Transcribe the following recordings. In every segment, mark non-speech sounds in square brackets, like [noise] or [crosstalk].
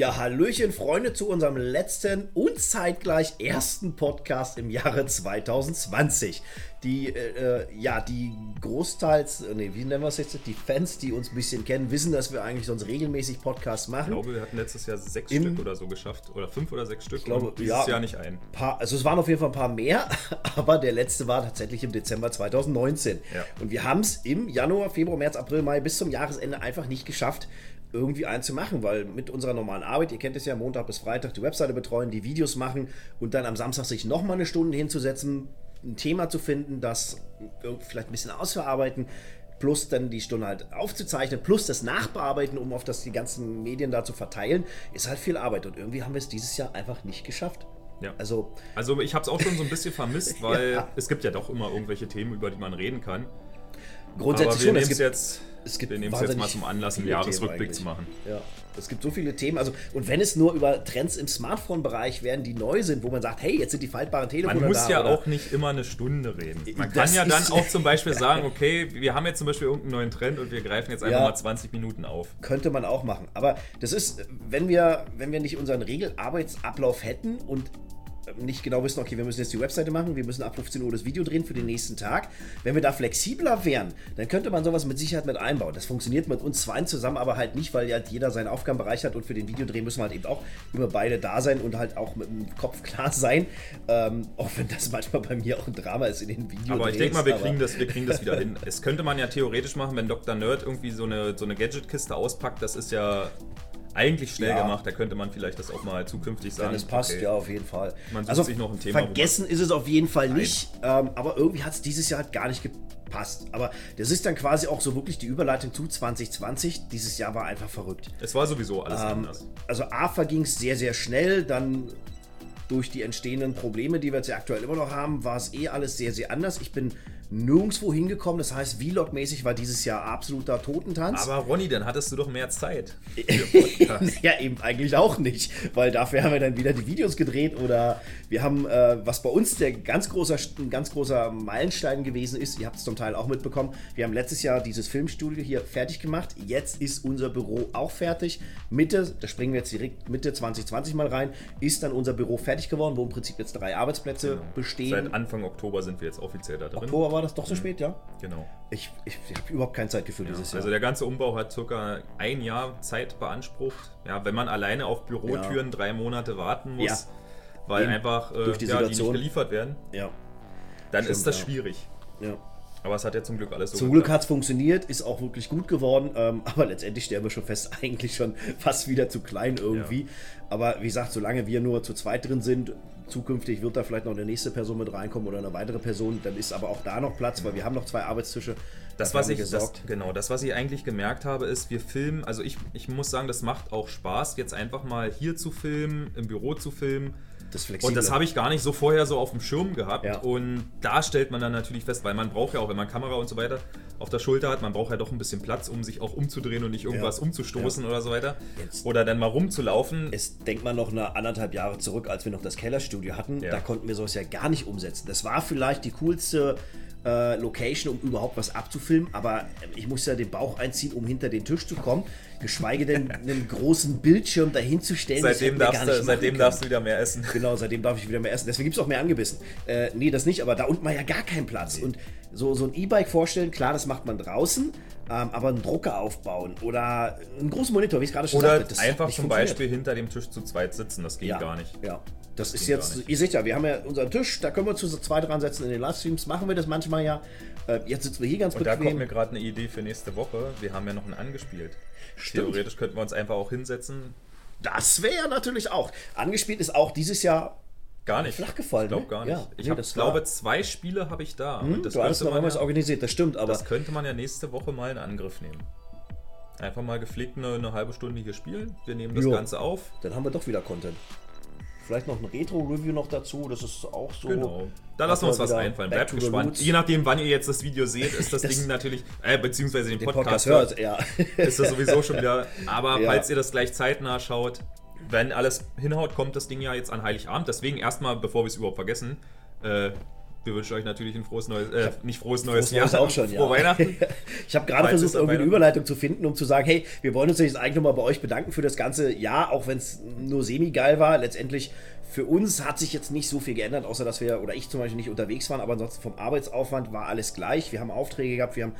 Ja, Hallöchen, Freunde, zu unserem letzten und zeitgleich ersten Podcast im Jahre 2020. Die, äh, ja, die großteils, äh, nee, wie nennen wir es jetzt? Die Fans, die uns ein bisschen kennen, wissen, dass wir eigentlich sonst regelmäßig Podcasts machen. Ich glaube, wir hatten letztes Jahr sechs Im- Stück oder so geschafft. Oder fünf oder sechs Stück. Ich glaube, und dieses ja. Jahr nicht ein. paar, also es waren auf jeden Fall ein paar mehr, [laughs] aber der letzte war tatsächlich im Dezember 2019. Ja. Und wir haben es im Januar, Februar, März, April, Mai bis zum Jahresende einfach nicht geschafft, irgendwie einen zu machen, weil mit unserer normalen Arbeit, ihr kennt es ja, Montag bis Freitag die Webseite betreuen, die Videos machen und dann am Samstag sich nochmal eine Stunde hinzusetzen, ein Thema zu finden, das vielleicht ein bisschen auszuarbeiten, plus dann die Stunde halt aufzuzeichnen, plus das Nachbearbeiten, um auf das die ganzen Medien da zu verteilen, ist halt viel Arbeit. Und irgendwie haben wir es dieses Jahr einfach nicht geschafft. Ja. Also, Also ich habe es auch schon so ein bisschen vermisst, [laughs] weil Ja. es gibt ja doch immer irgendwelche Themen, über die man reden kann. Grundsätzlich schon. Es gibt, jetzt, es gibt wir nehmen es jetzt mal zum Anlass, einen Jahresrückblick zu machen. Ja, es gibt so viele Themen. Also, und wenn es nur über Trends im Smartphone-Bereich werden, die neu sind, wo man sagt, hey, jetzt sind die faltbaren Telefone Man muss da. ja oder- auch nicht immer eine Stunde reden. Man Das kann ja dann auch zum Beispiel [laughs] sagen, okay, wir haben jetzt zum Beispiel irgendeinen neuen Trend und wir greifen jetzt einfach Ja. mal 20 Minuten auf. Könnte man auch machen. Aber das ist, wenn wir, wenn wir nicht unseren Regelarbeitsablauf hätten und nicht genau wissen, okay, wir müssen jetzt die Webseite machen, wir müssen ab 15 Uhr das Video drehen für den nächsten Tag. Wenn wir da flexibler wären, dann könnte man sowas mit Sicherheit mit einbauen. Das funktioniert mit uns zweien zusammen aber halt nicht, weil ja jeder seinen Aufgabenbereich hat und für den Videodreh müssen wir halt eben auch immer beide da sein und halt auch mit dem Kopf klar sein. Ähm, auch wenn das manchmal bei mir auch ein Drama ist in den Videodrehs. Aber ich denke mal, wir kriegen, das, wir kriegen das wieder hin. Es könnte man ja theoretisch machen, wenn Dr. Nerd irgendwie so eine, so eine Gadget-Kiste auspackt. Das ist ja eigentlich schnell Ja. gemacht. Da könnte man vielleicht das auch mal zukünftig sagen. Wenn es passt, okay, ja, auf jeden Fall. Man sucht sich noch ein Thema, Vergessen ist es auf jeden Fall nicht, ähm, aber irgendwie hat es dieses Jahr halt gar nicht gepasst. Aber das ist dann quasi auch so wirklich die Überleitung zu 2020. Dieses Jahr war einfach verrückt. Es war sowieso alles Ähm, anders. also A verging es sehr, sehr schnell, dann durch die entstehenden Probleme, die wir jetzt ja aktuell immer noch haben, war es eh alles sehr, sehr anders. Ich bin nirgendwo hingekommen, das heißt, Vlog-mäßig war dieses Jahr absoluter Totentanz. Aber Ronny, dann hattest du doch mehr Zeit. [laughs] ja, eben eigentlich auch nicht, weil dafür haben wir dann wieder die Videos gedreht oder wir haben, äh, was bei uns der ganz großer, ein ganz großer Meilenstein gewesen ist, ihr habt es zum Teil auch mitbekommen, wir haben letztes Jahr dieses Filmstudio hier fertig gemacht, jetzt ist unser Büro auch fertig, Mitte, da springen wir jetzt direkt Mitte 2020 mal rein, ist dann unser Büro fertig geworden, wo im Prinzip jetzt drei Arbeitsplätze bestehen. Seit Anfang Oktober sind wir jetzt offiziell da drin. Oktober war das doch so spät, ja? Genau. Ich, ich, ich habe überhaupt kein Zeitgefühl dieses Jahr. Also der ganze Umbau hat circa ein Jahr Zeit beansprucht. Ja, wenn man alleine auf Bürotüren drei Monate warten muss, Ja. weil Eben. einfach äh, Durch die ja, die nicht geliefert werden, ja, dann Stimmt, ist das ja. schwierig. ja. Aber es hat ja zum Glück alles so Zum Glück hat es funktioniert, ist auch wirklich gut geworden, ähm, [laughs] aber letztendlich stellen wir schon fest, [laughs] eigentlich schon fast wieder zu klein irgendwie. Aber wie gesagt, solange wir nur zu zweit drin sind, zukünftig wird da vielleicht noch eine nächste Person mit reinkommen oder eine weitere Person, dann ist aber auch da noch Platz, weil wir haben noch zwei Arbeitstische. Das, was ich, das, genau, das, was ich eigentlich gemerkt habe, ist, wir filmen, also ich, ich muss sagen, das macht auch Spaß, jetzt einfach mal hier zu filmen, im Büro zu filmen. Das Und Flexible. das habe ich gar nicht so vorher so auf dem Schirm gehabt. Ja. Und da stellt man dann natürlich fest, weil man braucht ja auch, wenn man Kamera und so weiter auf der Schulter hat, man braucht ja doch ein bisschen Platz, um sich auch umzudrehen und nicht irgendwas Ja. umzustoßen oder so weiter. Jetzt- Oder dann mal rumzulaufen. Es denkt man noch eine anderthalb Jahre zurück, als wir noch das Kellerstudio hatten. Ja. Da konnten wir sowas ja gar nicht umsetzen. Das war vielleicht die coolste äh, Location, um überhaupt was abzufilmen, aber ich musste ja den Bauch einziehen, um hinter den Tisch zu kommen. Geschweige denn einen großen Bildschirm dahin zu stellen. das seitdem darfst, gar du, seitdem darfst du wieder mehr essen. [laughs] Genau, seitdem darf ich wieder mehr essen. Deswegen gibt es auch mehr angebissen. Äh, nee, das nicht, aber da unten war ja gar kein Platz. Und so, so ein E-Bike vorstellen, klar, das macht man draußen, ähm, aber einen Drucker aufbauen oder einen großen Monitor, wie ich gerade schon Oder sagte, das hat einfach zum. Beispiel hinter dem Tisch zu zweit sitzen, das geht ja, gar nicht. Ja. Das, ist jetzt, ihr seht ja, wir haben ja unseren Tisch, da können wir zu zweit dran setzen in den Livestreams, machen wir das manchmal ja. Äh, jetzt sitzen wir hier ganz Und da kommt bequem. mir gerade eine Idee für nächste Woche. Wir haben ja noch einen angespielt. Stimmt. Theoretisch könnten wir uns einfach auch hinsetzen. Das wäre natürlich auch. Angespielt ist auch dieses Jahr Gar nicht. Flach gefallen, Ich glaube ne? gar nicht. Ja, ich nee, hab, glaube, zwei Spiele habe ich da. Hm, Und das du könnte noch irgendwas ja- organisiert, das stimmt, aber Das könnte man ja nächste Woche mal in Angriff nehmen. Einfach mal gepflegt eine, eine halbe Stunde hier spielen. Wir nehmen das Jo. Ganze auf. dann haben wir doch wieder Content. Vielleicht noch ein Retro-Review noch dazu, das ist auch so. Genau. Da lassen wir uns was einfallen. Bleibt gespannt. Je nachdem, wann ihr jetzt das Video seht, ist das, [laughs] Das- Ding natürlich, äh, beziehungsweise den, Den Podcast, Podcast hört, ja. [laughs] ist das sowieso schon wieder. Aber [laughs] Ja. falls ihr das gleich zeitnah schaut, wenn alles hinhaut, kommt das Ding ja jetzt an Heiligabend. Deswegen erstmal, bevor wir es überhaupt vergessen, äh, wir wünschen euch natürlich ein frohes neues, äh, nicht frohes neues Frohes Jahr, Neues auch schon, frohe ja. Weihnachten. [laughs] Ich habe gerade versucht, irgendwie eine. Überleitung zu finden, um zu sagen, hey, wir wollen uns jetzt eigentlich nochmal bei euch bedanken für das ganze Jahr, auch wenn es nur semi-geil war. Letztendlich für uns hat sich jetzt nicht so viel geändert, außer dass wir, oder ich zum Beispiel nicht unterwegs waren, aber ansonsten vom Arbeitsaufwand war alles gleich. Wir haben Aufträge gehabt, wir haben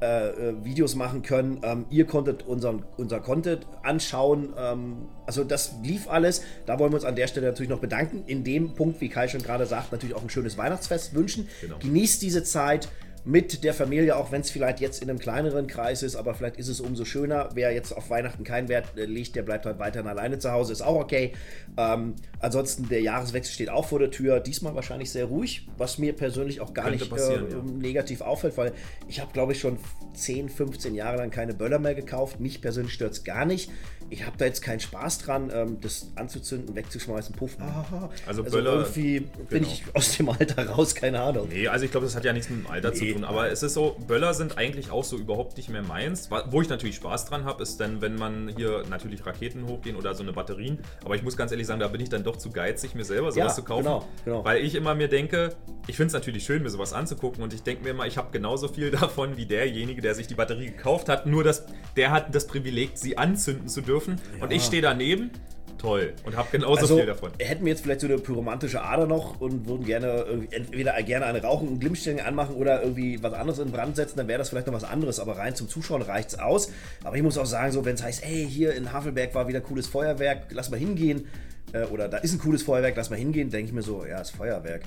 äh, äh, Videos machen können. Ähm, ihr konntet unseren, unser Content anschauen. Ähm, also das lief alles. Da wollen wir uns an der Stelle natürlich noch bedanken. In dem Punkt, wie Kai schon gerade sagt, natürlich auch ein schönes Weihnachtsfest wünschen. Genau. Genießt diese Zeit mit der Familie, auch wenn es vielleicht jetzt in einem kleineren Kreis ist, aber vielleicht ist es umso schöner. Wer jetzt auf Weihnachten keinen Wert äh, legt, der bleibt halt weiterhin alleine zu Hause, ist auch okay. Ähm, ansonsten, der Jahreswechsel steht auch vor der Tür. Diesmal wahrscheinlich sehr ruhig, was mir persönlich auch gar nicht äh, ja. negativ auffällt, weil ich habe, glaube ich, schon 10, 15 Jahre lang keine Böller mehr gekauft. Mich persönlich stört es gar nicht. Ich habe da jetzt keinen Spaß dran, ähm, das anzuzünden, wegzuschmeißen, puff. Ah, Also Böller, irgendwie bin genau. ich aus dem Alter raus, keine Ahnung. Nee, also ich glaube, das hat ja nichts mit dem Alter zu Nee. tun. Aber es ist so, Böller sind eigentlich auch so überhaupt nicht mehr meins. Wo ich natürlich Spaß dran habe, ist dann, wenn man hier natürlich Raketen hochgehen oder so eine Batterien. Aber ich muss ganz ehrlich sagen, da bin ich dann doch zu geizig, mir selber sowas Ja, zu kaufen. genau, genau. Weil ich immer mir denke, ich finde es natürlich schön, mir sowas anzugucken. Und ich denke mir immer, ich habe genauso viel [laughs] davon wie derjenige, der sich die Batterie gekauft hat. Nur, dass der hat das Privileg, sie anzünden zu dürfen. Und ich stehe daneben. Toll. Und habe genauso Also, viel davon. hätten wir jetzt vielleicht so eine pyromantische Ader noch und würden gerne entweder gerne eine Rauchen- und Glimmstängel anmachen oder irgendwie was anderes in Brand setzen, dann wäre das vielleicht noch was anderes. Aber rein zum Zuschauen reicht es aus. Aber ich muss auch sagen, so wenn es heißt, hey, hier in Havelberg war wieder cooles Feuerwerk, lass mal hingehen. äh, Oder da ist ein cooles Feuerwerk, lass mal hingehen, denke ich mir so, ja, ist Feuerwerk.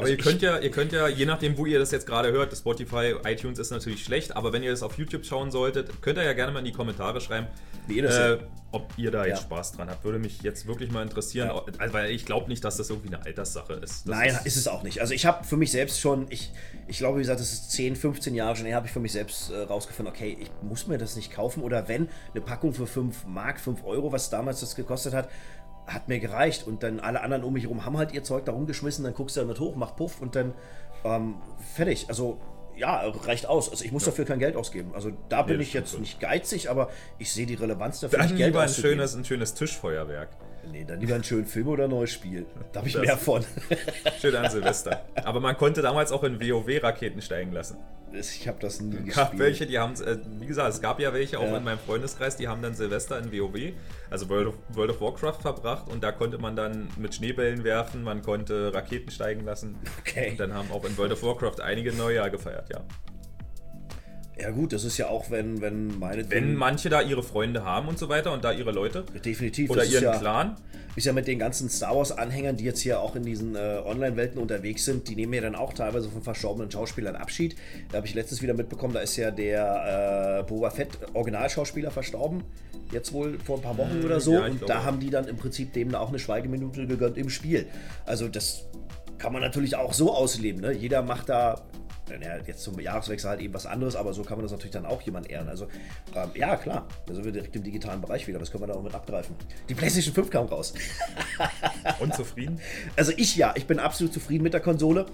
Aber ihr könnt ja, ihr könnt ja, je nachdem, wo ihr das jetzt gerade hört, das Spotify, iTunes ist natürlich schlecht, aber wenn ihr das auf YouTube schauen solltet, könnt ihr ja gerne mal in die Kommentare schreiben, das äh, ob ihr da jetzt Ja. Spaß dran habt. Würde mich jetzt wirklich mal interessieren, Ja. also, weil ich glaube nicht, dass das irgendwie eine Alterssache ist. Das Nein, ist es auch nicht. Also ich habe für mich selbst schon, ich, ich glaube, wie gesagt, das ist 10, 15 Jahre schon her, habe ich für mich selbst äh, rausgefunden, okay, ich muss mir das nicht kaufen oder wenn, eine Packung für 5 Mark, 5 Euro, was damals das gekostet hat, hat mir gereicht. Und dann alle anderen um mich herum haben halt ihr Zeug da rumgeschmissen, dann guckst du damit hoch, mach Puff und dann ähm, fertig. Also ja, reicht aus. Also ich muss dafür kein Geld ausgeben. Also da bin das ich jetzt stimmt. nicht geizig, aber ich sehe die Relevanz dafür, Dann nicht Geld lieber ein schönes, ein schönes Tischfeuerwerk. Nee, dann lieber einen schönen Film oder ein neues Spiel. Da habe ich Das- mehr von. Schön an Silvester. Aber man konnte damals auch in WoW Raketen steigen lassen. Ich habe das nie Es gab gespielt. welche, die haben, äh, wie gesagt, es gab ja welche auch Ja. in meinem Freundeskreis, die haben dann Silvester in WoW, also World of, World of Warcraft verbracht und da konnte man dann mit Schneebällen werfen, man konnte Raketen steigen lassen. Okay. Und dann haben auch in World of Warcraft einige Neujahr gefeiert, ja. Ja gut, das ist ja auch, wenn, wenn meine... Wenn manche da ihre Freunde haben und so weiter und da ihre Leute Definitiv. oder ihren ist ja, Clan, Ist ja mit den ganzen Star Wars-Anhängern, die jetzt hier auch in diesen äh, Online-Welten unterwegs sind, die nehmen ja dann auch teilweise von verstorbenen Schauspielern Abschied. Da habe ich letztens wieder mitbekommen, da ist ja der äh, Boba Fett Originalschauspieler verstorben. Jetzt wohl vor ein paar Wochen oder so. Hm, ja, und glaube da haben die dann im Prinzip dem auch eine Schweigeminute gegönnt im Spiel. Also das kann man natürlich auch so ausleben. Ne? Jeder macht da ja, jetzt zum Jahreswechsel halt eben was anderes, aber so kann man das natürlich dann auch jemand ehren. Also, ähm, ja, klar, da sind wir direkt im digitalen Bereich wieder. Das können wir da auch mit abgreifen. Die PlayStation 5 kam raus. [laughs] unzufrieden. Also ich ja, ich bin absolut zufrieden mit der Konsole.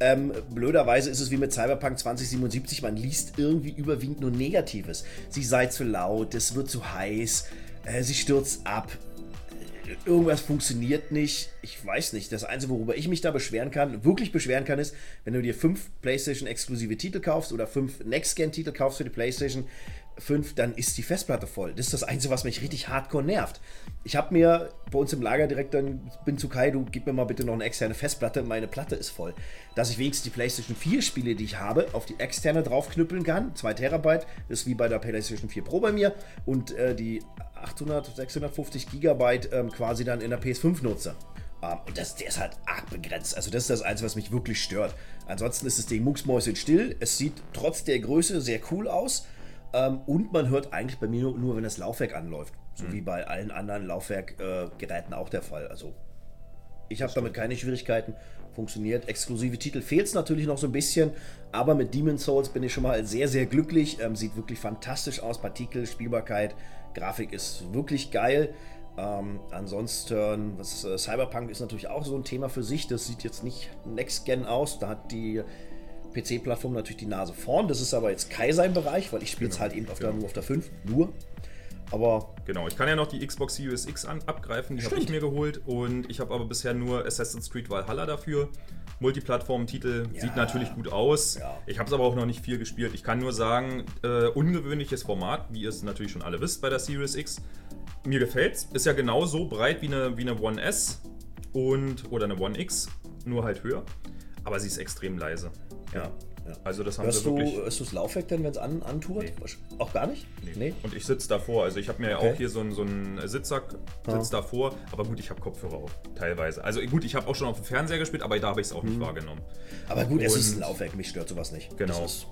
Ähm, blöderweise ist es wie mit Cyberpunk 2077, man liest irgendwie überwiegend nur Negatives. Sie sei zu laut, es wird zu heiß, äh, sie stürzt ab, irgendwas funktioniert nicht. Ich weiß nicht. Das Einzige, worüber ich mich da beschweren kann, wirklich beschweren kann, ist, wenn du dir fünf PlayStation-exklusive Titel kaufst oder fünf Next-Gen-Titel kaufst für die PlayStation 5, dann ist die Festplatte voll. Das ist das Einzige, was mich richtig hardcore nervt. Ich habe mir bei uns im Lager direkt dann, bin zu Kai, du gib mir mal bitte noch eine externe Festplatte, meine Platte ist voll. Dass ich wenigstens die PlayStation 4 Spiele, die ich habe, auf die externe draufknüppeln kann. 2 Terabyte, ist wie bei der PlayStation 4 Pro bei mir. Und äh, die 800, 650 Gigabyte ähm, quasi dann in der PS5 nutze. Ähm, und das, der ist halt arg begrenzt. Also das ist das Einzige, was mich wirklich stört. Ansonsten ist das Ding mucksmäuschen still. Es sieht trotz der Größe sehr cool aus. Ähm, und man hört eigentlich bei mir nur, nur wenn das Laufwerk anläuft. So wie bei allen anderen Laufwerkgeräten auch der Fall. Also ich habe damit keine Schwierigkeiten. Funktioniert. Exklusive Titel fehlt es natürlich noch so ein bisschen, aber mit Demon's Souls bin ich schon mal sehr, sehr glücklich. Ähm, sieht wirklich fantastisch aus. Partikel, Spielbarkeit, Grafik ist wirklich geil. Ähm, ansonsten, was, äh, Cyberpunk ist natürlich auch so ein Thema für sich. Das sieht jetzt nicht Next Gen aus. Da hat die PC-Plattform natürlich die Nase vorn. Das ist aber jetzt Kai sein Bereich, weil ich spiele es Genau, halt eben auf der, genau. nur auf der 5. Nur. Aber Genau, ich kann ja noch die Xbox Series X an, abgreifen, die habe ich mir geholt und ich habe aber bisher nur Assassin's Creed Valhalla dafür. Multiplattform-Titel Ja. sieht natürlich gut aus. Ja. Ich habe es aber auch noch nicht viel gespielt. Ich kann nur sagen, äh, ungewöhnliches Format, wie ihr es natürlich schon alle wisst bei der Series X. Mir gefällt's. Ist ja genauso breit wie eine, wie eine One S und oder eine One X, nur halt höher. Aber sie ist extrem leise. Ja. ja. Also das haben Hörst du, wirklich. hörst du das Laufwerk denn, wenn es an, antut? Nee. Auch gar nicht? Nee. Und ich sitze davor. Also ich habe mir ja Okay. auch hier so einen, so einen Sitzsack, sitz davor. Aber gut, ich habe Kopfhörer auf, teilweise. Also gut, ich habe auch schon auf dem Fernseher gespielt, aber da habe ich es auch nicht wahrgenommen. Aber gut, es ist ein Und- Laufwerk, mich stört sowas nicht. Genau. Das ist,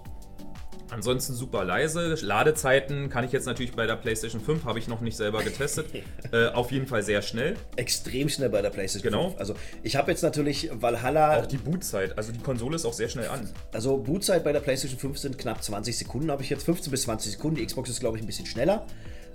Ansonsten super leise. Ladezeiten kann ich jetzt natürlich bei der PlayStation 5, habe ich noch nicht selber getestet. [laughs] äh, auf jeden Fall sehr schnell. extrem schnell bei der PlayStation Genau. 5. Also ich habe jetzt natürlich Valhalla, Auch die Bootzeit, also die Konsole ist auch sehr schnell an. also Bootzeit bei der PlayStation 5 sind knapp 20 Sekunden, habe ich jetzt 15 bis 20 Sekunden. Die Xbox ist glaube ich ein bisschen schneller.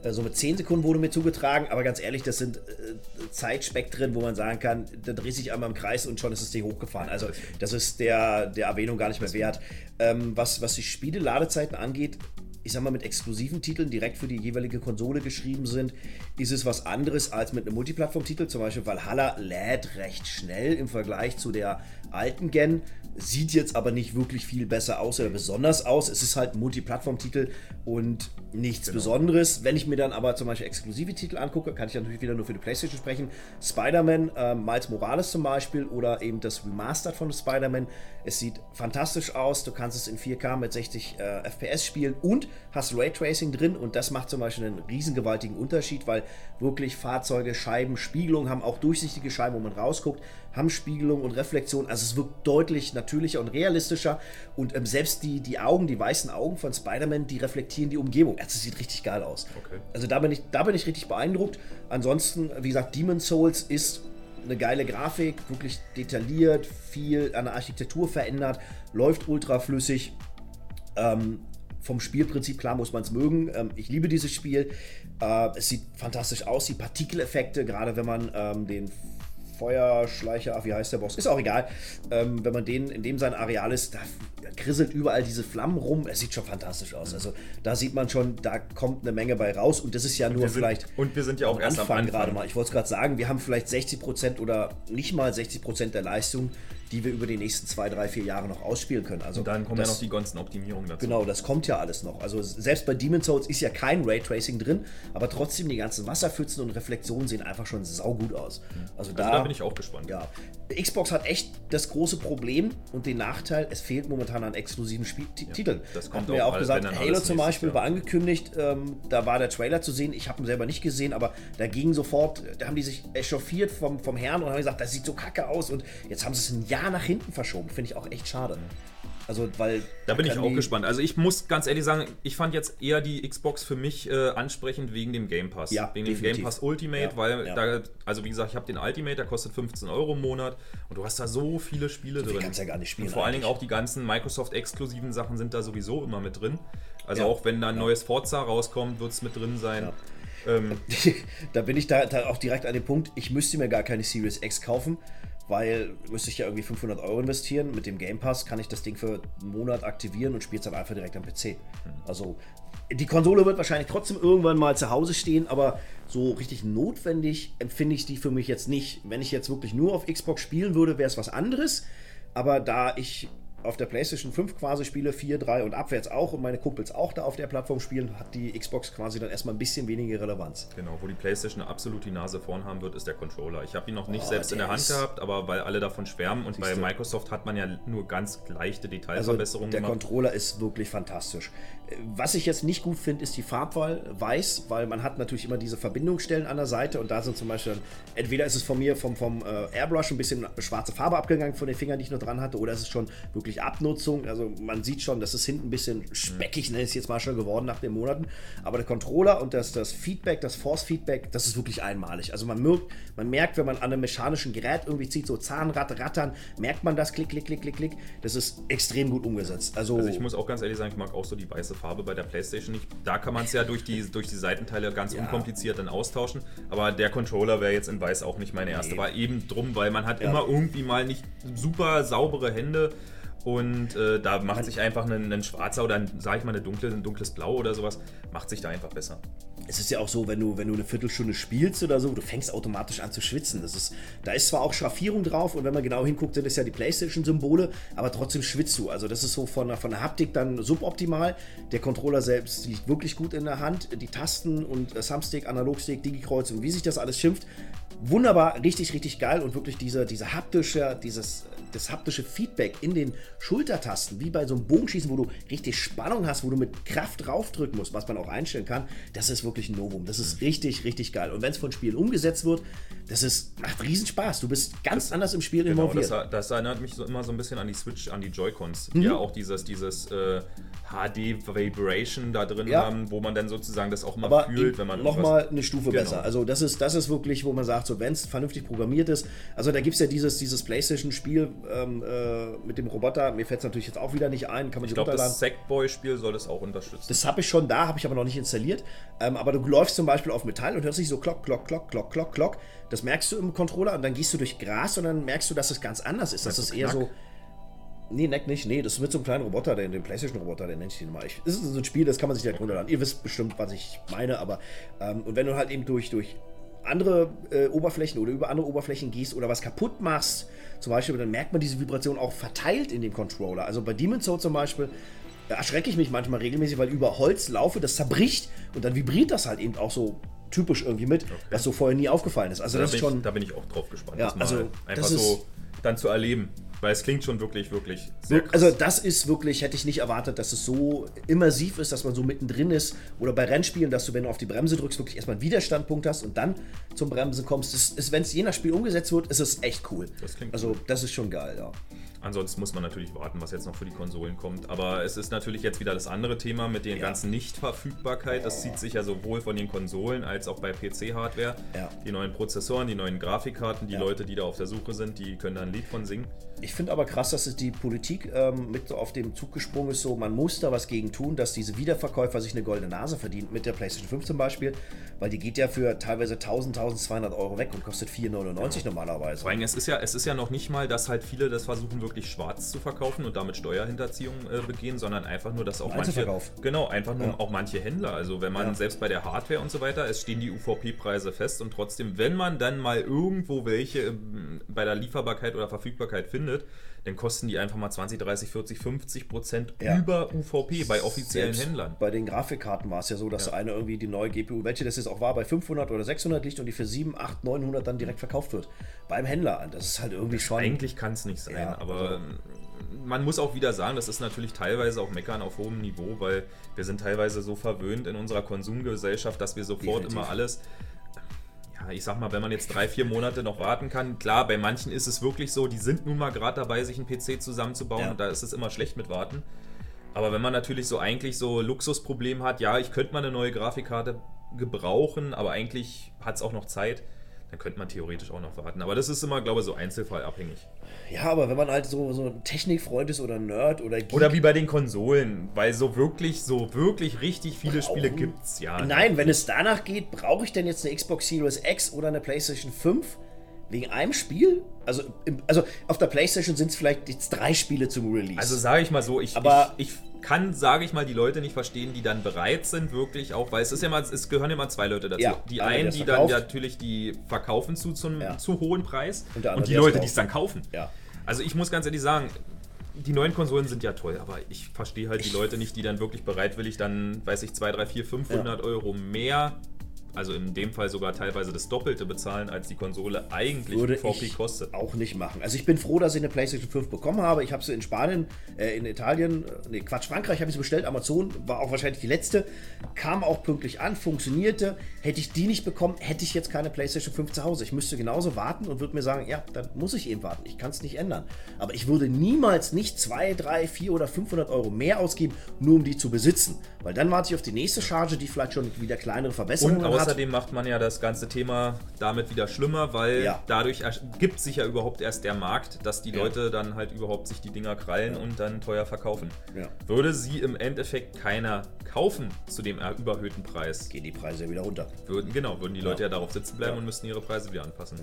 Äh, So mit 10 Sekunden wurde mir zugetragen, aber ganz ehrlich, das sind äh, Zeitspektren, wo man sagen kann, da dreht sich einmal im Kreis und schon ist das Ding hochgefahren. Also das ist der, der Erwähnung gar nicht mehr wert. Ähm, was, was die Spiele-Ladezeiten angeht, ich sag mal, mit exklusiven Titeln direkt für die jeweilige Konsole geschrieben sind, ist es was anderes als mit einem Multiplattform-Titel. Zum Beispiel Valhalla lädt recht schnell im Vergleich zu der alten Gen, sieht jetzt aber nicht wirklich viel besser aus oder besonders aus. Es ist halt ein Multiplattform-Titel und nichts Besonderes. Wenn ich mir dann aber zum Beispiel exklusive Titel angucke, kann ich natürlich wieder nur für die PlayStation sprechen. Spider-Man, äh, Miles Morales zum Beispiel oder eben das Remastered von Spider-Man. Es sieht fantastisch aus. Du kannst es in 4K mit 60 äh, FPS spielen und hast Raytracing drin und das macht zum Beispiel einen riesengewaltigen Unterschied, weil wirklich Fahrzeuge, Scheiben, Spiegelung haben auch durchsichtige Scheiben, wo man rausguckt, haben Spiegelung und Reflexion. Also es wirkt deutlich natürlicher und realistischer und ähm, selbst die, die Augen, die weißen Augen von Spider-Man, die reflektieren die Umgebung. Also es sieht richtig geil aus. Okay. Also da bin ich, da bin ich richtig beeindruckt. Ansonsten, wie gesagt, Demon Souls ist eine geile Grafik, wirklich detailliert, viel an der Architektur verändert, läuft ultra flüssig. Ähm, vom Spielprinzip klar muss man es mögen. Ähm, ich liebe dieses Spiel. Äh, es sieht fantastisch aus, die Partikeleffekte, gerade wenn man ähm, den Feuerschleicher, ach, wie heißt der Boss? Ist auch egal. Ähm, wenn man den in dem sein Areal ist, da krisselt überall diese Flammen rum. Es sieht schon fantastisch aus. Also da sieht man schon, da kommt eine Menge bei raus und das ist ja nur sind, vielleicht und wir sind ja auch am erst am Anfang Anfang. gerade mal. Ich wollte es gerade sagen, wir haben vielleicht 60% oder nicht mal 60% der Leistung, die wir über die nächsten zwei, drei, vier Jahre noch ausspielen können. Also Und dann kommen das, ja noch die ganzen Optimierungen dazu. Genau, das kommt ja alles noch. Also selbst bei Demon Souls ist ja kein Raytracing drin, aber trotzdem die ganzen Wasserpfützen und Reflexionen sehen einfach schon saugut aus. Also, da, Also da bin ich auch gespannt. ja. Xbox hat echt das große Problem und den Nachteil, es fehlt momentan an exklusiven Spieltiteln. das kommt Hatten wir auch auch gesagt, Halo zum Beispiel Jahr. war angekündigt, ähm, da war der Trailer zu sehen. Ich habe ihn selber nicht gesehen, aber da ging sofort, da haben die sich echauffiert vom, vom Herrn und haben gesagt, das sieht so kacke aus und jetzt haben sie es ein Jahr nach hinten verschoben. Finde ich auch echt schade. Also, weil. Da bin ich auch gespannt. Also ich muss ganz ehrlich sagen, ich fand jetzt eher die Xbox für mich äh, ansprechend wegen dem Game Pass. Ja, wegen definitiv. dem Game Pass Ultimate, Ja, weil ja. da, also wie gesagt, ich habe den Ultimate, der kostet 15 Euro im Monat und du hast da so viele Spiele drin. kannst du ja gar nicht spielen Und vor allen Dingen eigentlich. auch die ganzen Microsoft-exklusiven Sachen sind da sowieso immer mit drin. Also auch wenn da ein neues Forza rauskommt, wird es mit drin sein. Ähm, [laughs] da bin ich da, da auch direkt an dem Punkt, ich müsste mir gar keine Series X kaufen, weil müsste ich ja irgendwie 500 Euro investieren. Mit dem Game Pass kann ich das Ding für einen Monat aktivieren und spiele es dann einfach direkt am PC. Also die Konsole wird wahrscheinlich trotzdem irgendwann mal zu Hause stehen, aber so richtig notwendig empfinde ich die für mich jetzt nicht. Wenn ich jetzt wirklich nur auf Xbox spielen würde, wäre es was anderes. Aber da ich auf der PlayStation 5 quasi spiele, 4, 3 und abwärts auch und meine Kumpels auch da auf der Plattform spielen, hat die Xbox quasi dann erstmal ein bisschen weniger Relevanz. Genau, wo die PlayStation absolut die Nase vorn haben wird, ist der Controller. Ich habe ihn noch nicht Oh, selbst in der Hand gehabt, aber weil alle davon schwärmen und bei. Microsoft hat man ja nur ganz leichte Also Detailverbesserungen der gemacht. Controller ist wirklich fantastisch. Was ich jetzt nicht gut finde, ist die Farbwahl weiß, weil man hat natürlich immer diese Verbindungsstellen an der Seite und da sind zum Beispiel, entweder ist es von mir vom, vom äh, Airbrush ein bisschen schwarze Farbe abgegangen von den Fingern, die ich noch dran hatte, oder ist es schon wirklich Abnutzung. Also man sieht schon, das ist hinten ein bisschen speckig, nenne ich es jetzt mal schon geworden nach den Monaten. Aber der Controller und das, das Feedback, das Force-Feedback, das ist wirklich einmalig. Also man merkt, man merkt, wenn man an einem mechanischen Gerät irgendwie zieht, so Zahnrad, Rattern, merkt man das, klick, klick, klick, klick, klick. Das ist extrem gut umgesetzt. Also, Also ich muss auch ganz ehrlich sagen, ich mag auch so die weiße Farbe bei der PlayStation nicht. Da kann man es ja durch die, durch die Seitenteile ganz Ja. unkompliziert dann austauschen. Aber der Controller wäre jetzt in weiß auch nicht meine erste. Nee. War eben drum, weil man hat Ja. immer irgendwie mal nicht super saubere Hände. Und äh, da macht sich einfach ein, ein schwarzer oder ein, sag ich mal, eine dunkle, ein dunkles Blau oder sowas, macht sich da einfach besser. Es ist ja auch so, wenn du, wenn du eine Viertelstunde spielst oder so, du fängst automatisch an zu schwitzen. Das ist, da ist zwar auch Schraffierung drauf und wenn man genau hinguckt, sind das ja die Playstation-Symbole, aber trotzdem schwitzt du. Also das ist so von, von der Haptik dann suboptimal. Der Controller selbst liegt wirklich gut in der Hand. Die Tasten und äh, Thumbstick, Analogstick, Digikreuz und wie sich das alles schimpft. Wunderbar, richtig, richtig geil und wirklich diese, diese haptische, dieses das haptische Feedback in den Schultertasten, wie bei so einem Bogenschießen, wo du richtig Spannung hast, wo du mit Kraft draufdrücken musst, was man auch einstellen kann, das ist wirklich ein Novum. Das ist richtig, richtig geil. Und wenn es von Spielen umgesetzt wird, das ist, macht riesen Spaß. Du bist ganz das, anders im Spiel genau, involviert. Das, das, erinnert mich so immer so ein bisschen an die Switch, an die Joy-Cons, die mhm. ja auch dieses, dieses äh, HD-Vibration da drin ja. haben, wo man dann sozusagen das auch immer Aber fühlt, wenn man. Nochmal eine Stufe genau. besser. Also, das ist, das ist wirklich, wo man sagt, so wenn es vernünftig programmiert ist. Also, da gibt es ja dieses, dieses PlayStation-Spiel ähm, äh, mit dem Roboter. Mir fällt es natürlich jetzt auch wieder nicht ein. Kann man ich glaube, das Sackboy-Spiel soll das auch unterstützen. Das habe ich schon da, habe ich aber noch nicht installiert. Ähm, aber du läufst zum Beispiel auf Metall und hörst dich so Klock, Klock, Klock, Klock, Klock, Klock. Das merkst du im Controller und dann gehst du durch Gras und dann merkst du, dass es ganz anders ist. Das, das ist eher so. Nee, Neck nicht. Nee, das ist mit so einem kleinen Roboter, den, den PlayStation-Roboter, den nenne ich den mal. Ich, das ist so ein Spiel, das kann man sich direkt runterladen. Ihr wisst bestimmt, was ich meine, aber. Ähm, und wenn du halt eben durch, durch andere äh, Oberflächen oder über andere Oberflächen gehst oder was kaputt machst, zum Beispiel, dann merkt man diese Vibration auch verteilt in dem Controller. Also bei Demon's Soul zum Beispiel erschrecke ich mich manchmal regelmäßig, weil über Holz laufe, das zerbricht und dann vibriert das halt eben auch so typisch irgendwie mit, okay. was so vorher nie aufgefallen ist. Also da das ist schon. Ich, da bin ich auch drauf gespannt. Ja, also einfach so dann zu erleben. Weil es klingt schon wirklich, wirklich sehr krass. Also das ist wirklich, hätte ich nicht erwartet, dass es so immersiv ist, dass man so mittendrin ist. Oder bei Rennspielen, dass du, wenn du auf die Bremse drückst, wirklich erstmal einen Widerstandpunkt hast und dann zum Bremsen kommst. wenn es je nach Spiel umgesetzt wird, ist es echt cool. Das klingt also das ist schon geil, ja. Ansonsten muss man natürlich warten, was jetzt noch für die Konsolen kommt. Aber es ist natürlich jetzt wieder das andere Thema mit der ja. ganzen Nichtverfügbarkeit. Das zieht sich ja sowohl von den Konsolen als auch bei PC-Hardware. Ja. Die neuen Prozessoren, die neuen Grafikkarten, die ja. Leute, die da auf der Suche sind, die können da ein Lied von singen. Ich finde aber krass, dass es die Politik ähm, mit auf dem Zug gesprungen ist. So, man muss da was gegen tun, dass diese Wiederverkäufer sich eine goldene Nase verdienen. Mit der PlayStation 5 zum Beispiel. Weil die geht ja für teilweise 1000, 1200 Euro weg und kostet 4,99 normalerweise. Vor allem, es ist, ja, es ist ja noch nicht mal, dass halt viele das versuchen, wirklich schwarz zu verkaufen und damit Steuerhinterziehung äh, begehen, sondern einfach nur, dass auch manche. Genau, einfach nur ja. auch manche Händler. Also wenn man ja. selbst bei der Hardware und so weiter, es stehen die UVP-Preise fest und trotzdem, wenn man dann mal irgendwo welche ähm, bei der Lieferbarkeit oder Verfügbarkeit findet, dann kosten die einfach mal 20, 30, 40, 50 Prozent ja. über UVP bei offiziellen Selbst Händlern. Bei den Grafikkarten war es ja so, dass ja. eine irgendwie die neue GPU, welche das jetzt auch war, bei 500 oder 600 liegt und die für 7, 8, 900 dann direkt verkauft wird. Beim Händler. Das ist halt irgendwie schon. Eigentlich kann es nicht sein, ja, aber also, man muss auch wieder sagen, das ist natürlich teilweise auch Meckern auf hohem Niveau, weil wir sind teilweise so verwöhnt in unserer Konsumgesellschaft, dass wir sofort Definitiv. immer alles ich sag mal, wenn man jetzt drei, vier Monate noch warten kann, klar, bei manchen ist es wirklich so, die sind nun mal gerade dabei, sich einen PC zusammenzubauen ja. und da ist es immer schlecht mit Warten. Aber wenn man natürlich so eigentlich so Luxusproblem hat, ja, ich könnte mal eine neue Grafikkarte gebrauchen, aber eigentlich hat es auch noch Zeit, dann könnte man theoretisch auch noch warten. Aber das ist immer, glaube ich, so einzelfallabhängig. Ja, aber wenn man halt so, so ein Technikfreund ist oder Nerd oder Geek Oder wie bei den Konsolen, weil so wirklich, so wirklich richtig viele Brauchen? Spiele gibt es ja. Nein, wenn es danach geht, brauche ich denn jetzt eine Xbox Series X oder eine PlayStation 5? Wegen einem Spiel? Also, also auf der PlayStation sind es vielleicht jetzt drei Spiele zum Release. Also sage ich mal so, ich, aber ich, ich kann, sage ich mal, die Leute nicht verstehen, die dann bereit sind, wirklich auch, weil es ist ja mal, es gehören immer zwei Leute dazu. Ja, die einen, die dann natürlich die verkaufen zu, zum, ja. zu hohen Preis und, andere, und die Leute, die es dann kaufen. Ja. Also ich muss ganz ehrlich sagen, die neuen Konsolen sind ja toll, aber ich verstehe halt die Leute nicht, die dann wirklich bereitwillig dann, weiß ich, 2, 3, 4, 500 Euro mehr also in dem Fall sogar teilweise das Doppelte bezahlen, als die Konsole eigentlich Würde VP kostet. Auch nicht machen. Also ich bin froh, dass ich eine PlayStation 5 bekommen habe. Ich habe sie in Spanien, äh, in Italien, äh, nee, Quatsch, Frankreich habe ich sie bestellt. Amazon war auch wahrscheinlich die letzte. Kam auch pünktlich an, funktionierte. Hätte ich die nicht bekommen, hätte ich jetzt keine PlayStation 5 zu Hause. Ich müsste genauso warten und würde mir sagen, ja, dann muss ich eben warten. Ich kann es nicht ändern. Aber ich würde niemals nicht 2, 3, 4 oder 500 Euro mehr ausgeben, nur um die zu besitzen. Weil dann warte ich auf die nächste Charge, die vielleicht schon wieder kleinere Verbesserungen hat außerdem macht man ja das ganze Thema damit wieder schlimmer, weil Ja. dadurch ergibt sich ja überhaupt erst der Markt, dass die Ja. Leute dann halt überhaupt sich die Dinger krallen Ja. und dann teuer verkaufen. Würde sie im Endeffekt keiner kaufen zu dem überhöhten Preis, Gehen die Preise ja wieder runter. würden, genau, würden die Leute ja, darauf sitzen bleiben und müssten ihre Preise wieder anpassen.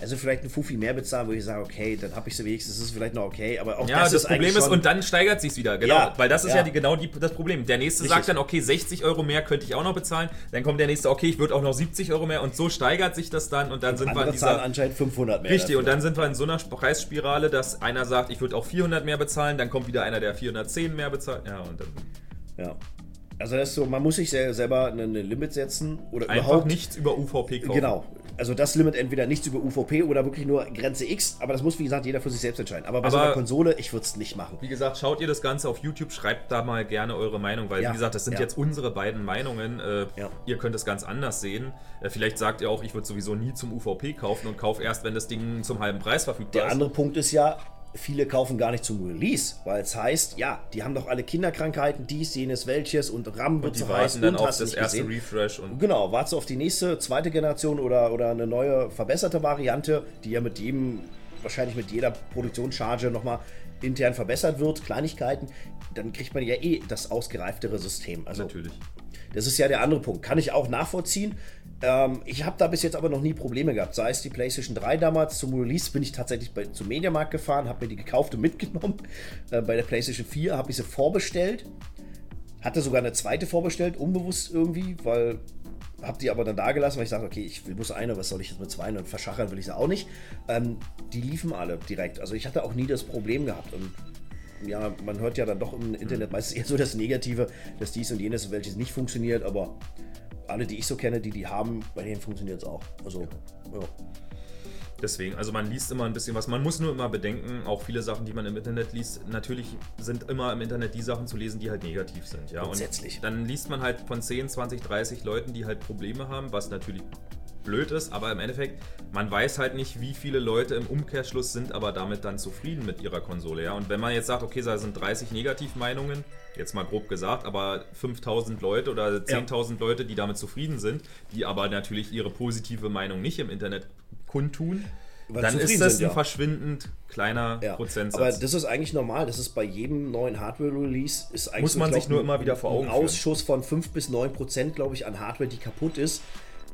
Also vielleicht ein Fufi mehr bezahlen, wo ich sage, okay, dann habe ich sie wenigstens, das ist vielleicht noch okay, aber auch Ja, das, ist Problem ist, und dann steigert sich wieder, genau. Weil das ist ja, ja. die, genau die, das Problem. Der nächste Richtig. sagt dann, okay, 60 Euro mehr könnte ich auch noch bezahlen. Dann kommt der nächste, okay, ich würde auch noch 70 Euro mehr und so steigert sich das dann und dann sind wir in dieser. anscheinend 500 mehr. Richtig, dafür. und dann sind wir in so einer Preisspirale, dass einer sagt, ich würde auch 400 mehr bezahlen, dann kommt wieder einer, der 410 mehr bezahlt. Ja, und dann Ja. Also das ist so, man muss sich sel- selber eine, Limit setzen oder einfach überhaupt nichts über UVP kaufen. Genau. Also das Limit entweder nichts über UVP oder wirklich nur Grenze X, aber das muss wie gesagt jeder für sich selbst entscheiden. Aber bei so Aber- einer Konsole, ich würde es nicht machen. Wie gesagt, schaut ihr das Ganze auf YouTube, schreibt da mal gerne eure Meinung, weil Ja, wie gesagt, das sind ja. jetzt unsere beiden Meinungen. Äh, Ja. Ihr könnt es ganz anders sehen. Äh, vielleicht sagt ihr auch, ich würde sowieso nie zum UVP kaufen und kaufe erst, wenn das Ding zum halben Preis verfügbar Der ist. andere Punkt ist ja, viele kaufen gar nicht zum Release, weil es heißt, ja, die haben doch alle Kinderkrankheiten, dies, jenes, welches und RAM wird die so warten heiß dann und auf das erste gesehen. Refresh und Genau, warte auf die nächste, zweite Generation oder, oder eine neue, verbesserte Variante, die ja mit jedem, wahrscheinlich mit jeder Produktionscharge nochmal intern verbessert wird, Kleinigkeiten, dann kriegt man ja eh das ausgereiftere System. Also natürlich. das ist ja der andere Punkt. Kann ich auch nachvollziehen. Ähm, ich habe da bis jetzt aber noch nie Probleme gehabt. Sei es die PlayStation 3 damals zum Release, bin ich tatsächlich bei, zum Mediamarkt gefahren, habe mir die gekauft und [laughs] mitgenommen. Äh, bei der PlayStation 4 habe ich sie vorbestellt. Hatte sogar eine zweite vorbestellt, unbewusst irgendwie, weil habe die aber dann da gelassen, weil ich sagte, okay, ich will bloß eine, was soll ich jetzt mit zwei und verschachern will ich sie auch nicht. Ähm, die liefen alle direkt. Also ich hatte auch nie das Problem gehabt. Und ja, man hört ja dann doch im Internet meistens eher so das Negative, dass dies und jenes und welches nicht funktioniert, aber alle, die ich so kenne, die die haben, bei denen funktioniert es auch. Also, ja. Deswegen, also man liest immer ein bisschen was. Man muss nur immer bedenken, auch viele Sachen, die man im Internet liest, natürlich sind immer im Internet die Sachen zu lesen, die halt negativ sind. Ja? Grundsätzlich. Und dann liest man halt von 10, 20, 30 Leuten, die halt Probleme haben, was natürlich blöd ist, aber im Endeffekt, man weiß halt nicht, wie viele Leute im Umkehrschluss sind aber damit dann zufrieden mit ihrer Konsole. Ja? Und wenn man jetzt sagt, okay, da sind 30 Negativmeinungen, jetzt mal grob gesagt, aber 5000 Leute oder 10.000 Leute, die damit zufrieden sind, die aber natürlich ihre positive Meinung nicht im Internet kundtun, Weil dann ist das sind, ein ja. verschwindend kleiner Ja, Prozentsatz. aber das ist eigentlich normal. Das ist bei jedem neuen Hardware-Release ist eigentlich Muss man ich sich nur immer wieder vor Augen ein führen. Ausschuss von 5 bis 9 Prozent, glaube ich, an Hardware, die kaputt ist.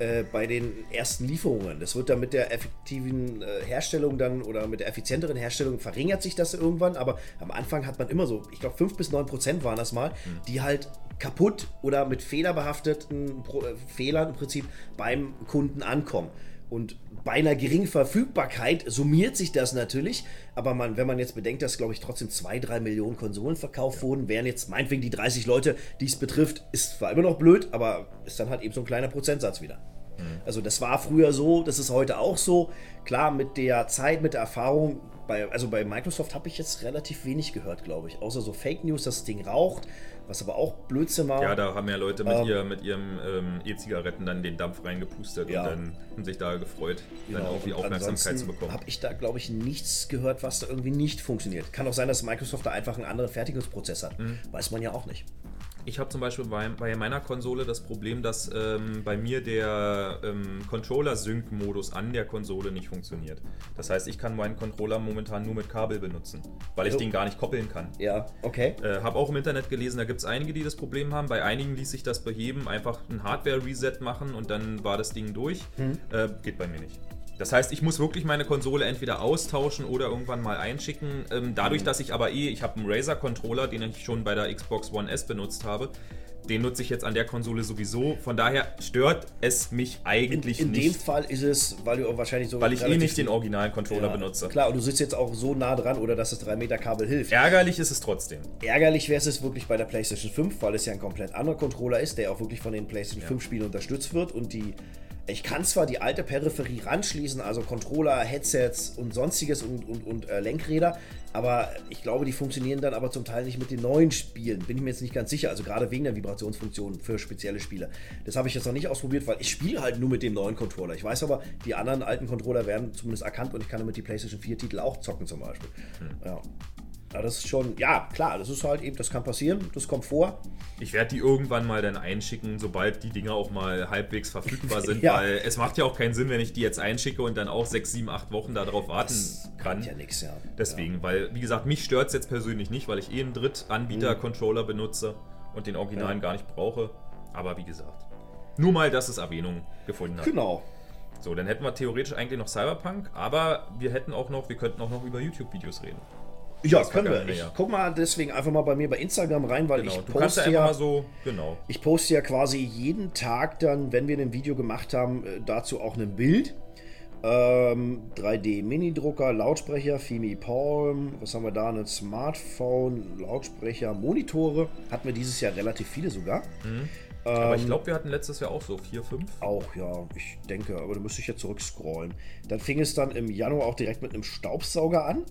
Äh, bei den ersten Lieferungen. Das wird dann mit der effektiven äh, Herstellung dann oder mit der effizienteren Herstellung verringert sich das irgendwann, aber am Anfang hat man immer so, ich glaube 5 bis 9 Prozent waren das mal, Hm. die halt kaputt oder mit fehlerbehafteten Pro äh, Fehlern im Prinzip beim Kunden ankommen. Und bei einer geringen Verfügbarkeit summiert sich das natürlich, aber man, wenn man jetzt bedenkt, dass, glaube ich, trotzdem zwei, drei Millionen Konsolen verkauft wurden, wären jetzt meinetwegen die 30 Leute, die es betrifft, ist zwar immer noch blöd, aber ist dann halt eben so ein kleiner Prozentsatz wieder. Also das war früher so, das ist heute auch so. Klar, mit der Zeit, mit der Erfahrung, bei, also bei Microsoft habe ich jetzt relativ wenig gehört, glaube ich. Außer so Fake News, dass das Ding raucht, was aber auch Blödsinn war. ja, da haben ja Leute mit, Ähm, ihr, mit ihrem ähm, E-Zigaretten dann den Dampf reingepustet Ja. und dann haben sich da gefreut, dann Genau, irgendwie und Aufmerksamkeit zu bekommen. Habe ich da, glaube ich, nichts gehört, was da irgendwie nicht funktioniert. Kann auch sein, dass Microsoft da einfach einen anderen Fertigungsprozess hat. Mhm. Weiß man ja auch nicht. Ich habe zum Beispiel bei, bei meiner Konsole das Problem, dass ähm, bei mir der ähm, Controller-Sync-Modus an der Konsole nicht funktioniert. Das heißt, ich kann meinen Controller momentan nur mit Kabel benutzen, weil ich Oh. den gar nicht koppeln kann. Ja, okay. Äh, habe auch im Internet gelesen, da gibt es einige, die das Problem haben. Bei einigen ließ sich das beheben, einfach ein Hardware-Reset machen und dann war das Ding durch. Äh, geht bei mir nicht. Das heißt, ich muss wirklich meine Konsole entweder austauschen oder irgendwann mal einschicken. Ähm, dadurch, dass ich aber eh, ich habe einen Razer-Controller, den ich schon bei der Xbox One S benutzt habe. Den nutze ich jetzt an der Konsole sowieso. Von daher stört es mich eigentlich In dem nicht, Fall ist es, weil du wahrscheinlich so. weil ich eh nicht den originalen Controller ja, benutze. Klar, und du sitzt jetzt auch so nah dran oder dass das 3 Meter Kabel hilft. Ärgerlich ist es trotzdem. Ärgerlich wäre es wirklich bei der PlayStation 5, weil es ja ein komplett anderer Controller ist, der auch wirklich von den PlayStation 5 Spielen unterstützt wird und die. Ich kann zwar die alte Peripherie ranschließen, also Controller, Headsets und sonstiges und, und, und äh, Lenkräder, aber ich glaube, die funktionieren dann aber zum Teil nicht mit den neuen Spielen. Bin ich mir jetzt nicht ganz sicher, also gerade wegen der Vibrationsfunktion für spezielle Spiele. Das habe ich jetzt noch nicht ausprobiert, weil ich spiele halt nur mit dem neuen Controller. Ich weiß aber, die anderen alten Controller werden zumindest erkannt und ich kann damit die PlayStation 4 Titel auch zocken zum Beispiel. Ja. Ja, das ist schon, ja, klar, das ist halt eben, das kann passieren, das kommt vor. Ich werde die irgendwann mal dann einschicken, sobald die Dinger auch mal halbwegs verfügbar [laughs] sind, Ja. weil es macht ja auch keinen Sinn, wenn ich die jetzt einschicke und dann auch sechs, sieben, acht Wochen darauf warten kann. Ja, nix, ja. Deswegen, weil, wie gesagt, mich stört es jetzt persönlich nicht, weil ich eh einen Mhm. Drittanbieter-Controller benutze und den Originalen gar nicht brauche. Aber wie gesagt, nur mal, dass es Erwähnung gefunden hat. Genau. So, dann hätten wir theoretisch eigentlich noch Cyberpunk, aber wir hätten auch noch, wir könnten auch noch über YouTube-Videos reden. Ja, Das können wir. Ich Jahr. guck mal deswegen einfach mal bei mir bei Instagram rein, weil Genau, ich ja poste ja, mal so, genau. ich poste ja quasi jeden Tag dann, wenn wir ein Video gemacht haben, äh, dazu auch ein Bild. Ähm, 3D-Mini-Drucker, Lautsprecher, Fimi Palm, was haben wir da? Ein Smartphone, Lautsprecher, Monitore. Hatten wir dieses Jahr relativ viele sogar. Aber Ähm. ich glaube, wir hatten letztes Jahr auch so vier, fünf. Auch, ja, ich denke, aber da müsste ich jetzt zurückscrollen. Dann fing es dann im Januar auch direkt mit einem Staubsauger an.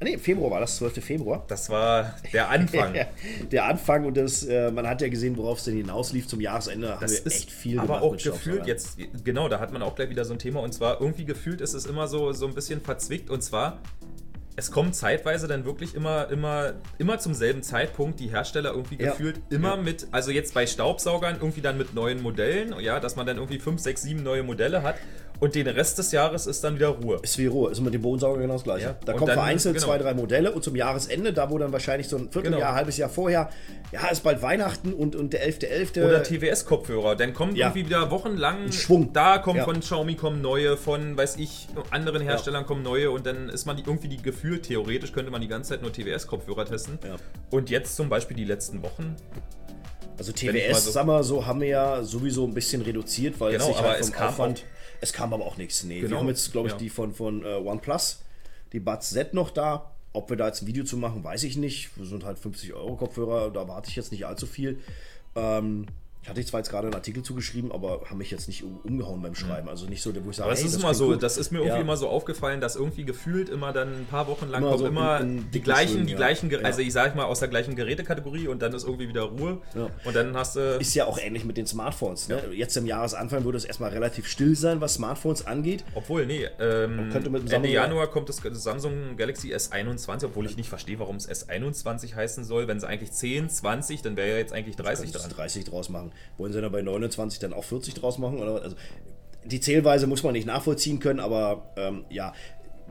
Ah, nee, im Februar war das, 12. Februar. Das war der Anfang. [laughs] Der Anfang und das, äh, man hat ja gesehen, worauf es denn hinauslief zum Jahresende. Haben Das wir ist echt viel aber auch gefühlt jetzt, genau, da hat man auch gleich wieder so ein Thema und zwar irgendwie gefühlt ist es immer so, so ein bisschen verzwickt und zwar es kommt zeitweise dann wirklich immer, immer, immer zum selben Zeitpunkt die Hersteller irgendwie Ja. gefühlt immer Ja. mit, also jetzt bei Staubsaugern irgendwie dann mit neuen Modellen, ja, dass man dann irgendwie fünf, sechs, sieben neue Modelle hat und den Rest des Jahres ist dann wieder Ruhe. Ist wie Ruhe, ist mit dem Bodensauger genau das gleiche. Ja, Da und kommen vereinzelt genau. zwei, drei Modelle und zum Jahresende, da wo dann wahrscheinlich so ein Vierteljahr, Genau. halbes Jahr vorher, ja, ist bald Weihnachten und, und der 11.11. Oder TWS-Kopfhörer, dann kommen Ja. irgendwie wieder wochenlang Schwung. Da kommen Ja. von Xiaomi kommen neue, von weiß ich, anderen Herstellern kommen neue und dann ist man die, irgendwie die gefühlt, theoretisch könnte man die ganze Zeit nur TWS-Kopfhörer testen. Und jetzt zum Beispiel die letzten Wochen. Also ich mal TWS, so- sagen wir so, haben wir ja sowieso ein bisschen reduziert, weil Genau, es sich aber halt es vom kam Aufwand. Es kam aber auch nichts. Nee, wir Genau, haben jetzt, glaube ich, ja. die von, von äh, OnePlus, die Buds Z noch da. Ob wir da jetzt ein Video zu machen, weiß ich nicht. Wir sind halt 50 Euro Kopfhörer, da warte ich jetzt nicht allzu viel. Ähm, ich hatte zwar jetzt gerade einen Artikel zugeschrieben, aber haben mich jetzt nicht um, umgehauen beim Schreiben. Also nicht so, wo ich sage, Aber es hey, ist das immer so, gut. das ist mir irgendwie Ja. immer so aufgefallen, dass irgendwie gefühlt immer dann ein paar Wochen lang Immer kommen so immer in- in die gleichen, Schwüngen, die ja. gleichen, Ja. also ich sage mal aus der gleichen Gerätekategorie und dann ist irgendwie wieder Ruhe und dann hast du Ist ja auch ähnlich mit den Smartphones. Ne? Jetzt im Jahresanfang würde es erstmal relativ still sein, was Smartphones angeht. Obwohl, nee, ähm, Ende Januar kommt das Samsung Galaxy S21, obwohl ich nicht verstehe, warum es S21 heißen soll. Wenn es eigentlich 10, 20, dann wäre ja jetzt eigentlich 30 Könntest dran. 30 draus machen. Wollen sie dann bei 29 dann auch 40 draus machen? Oder? Also, die Zählweise muss man nicht nachvollziehen können, aber ähm, ja.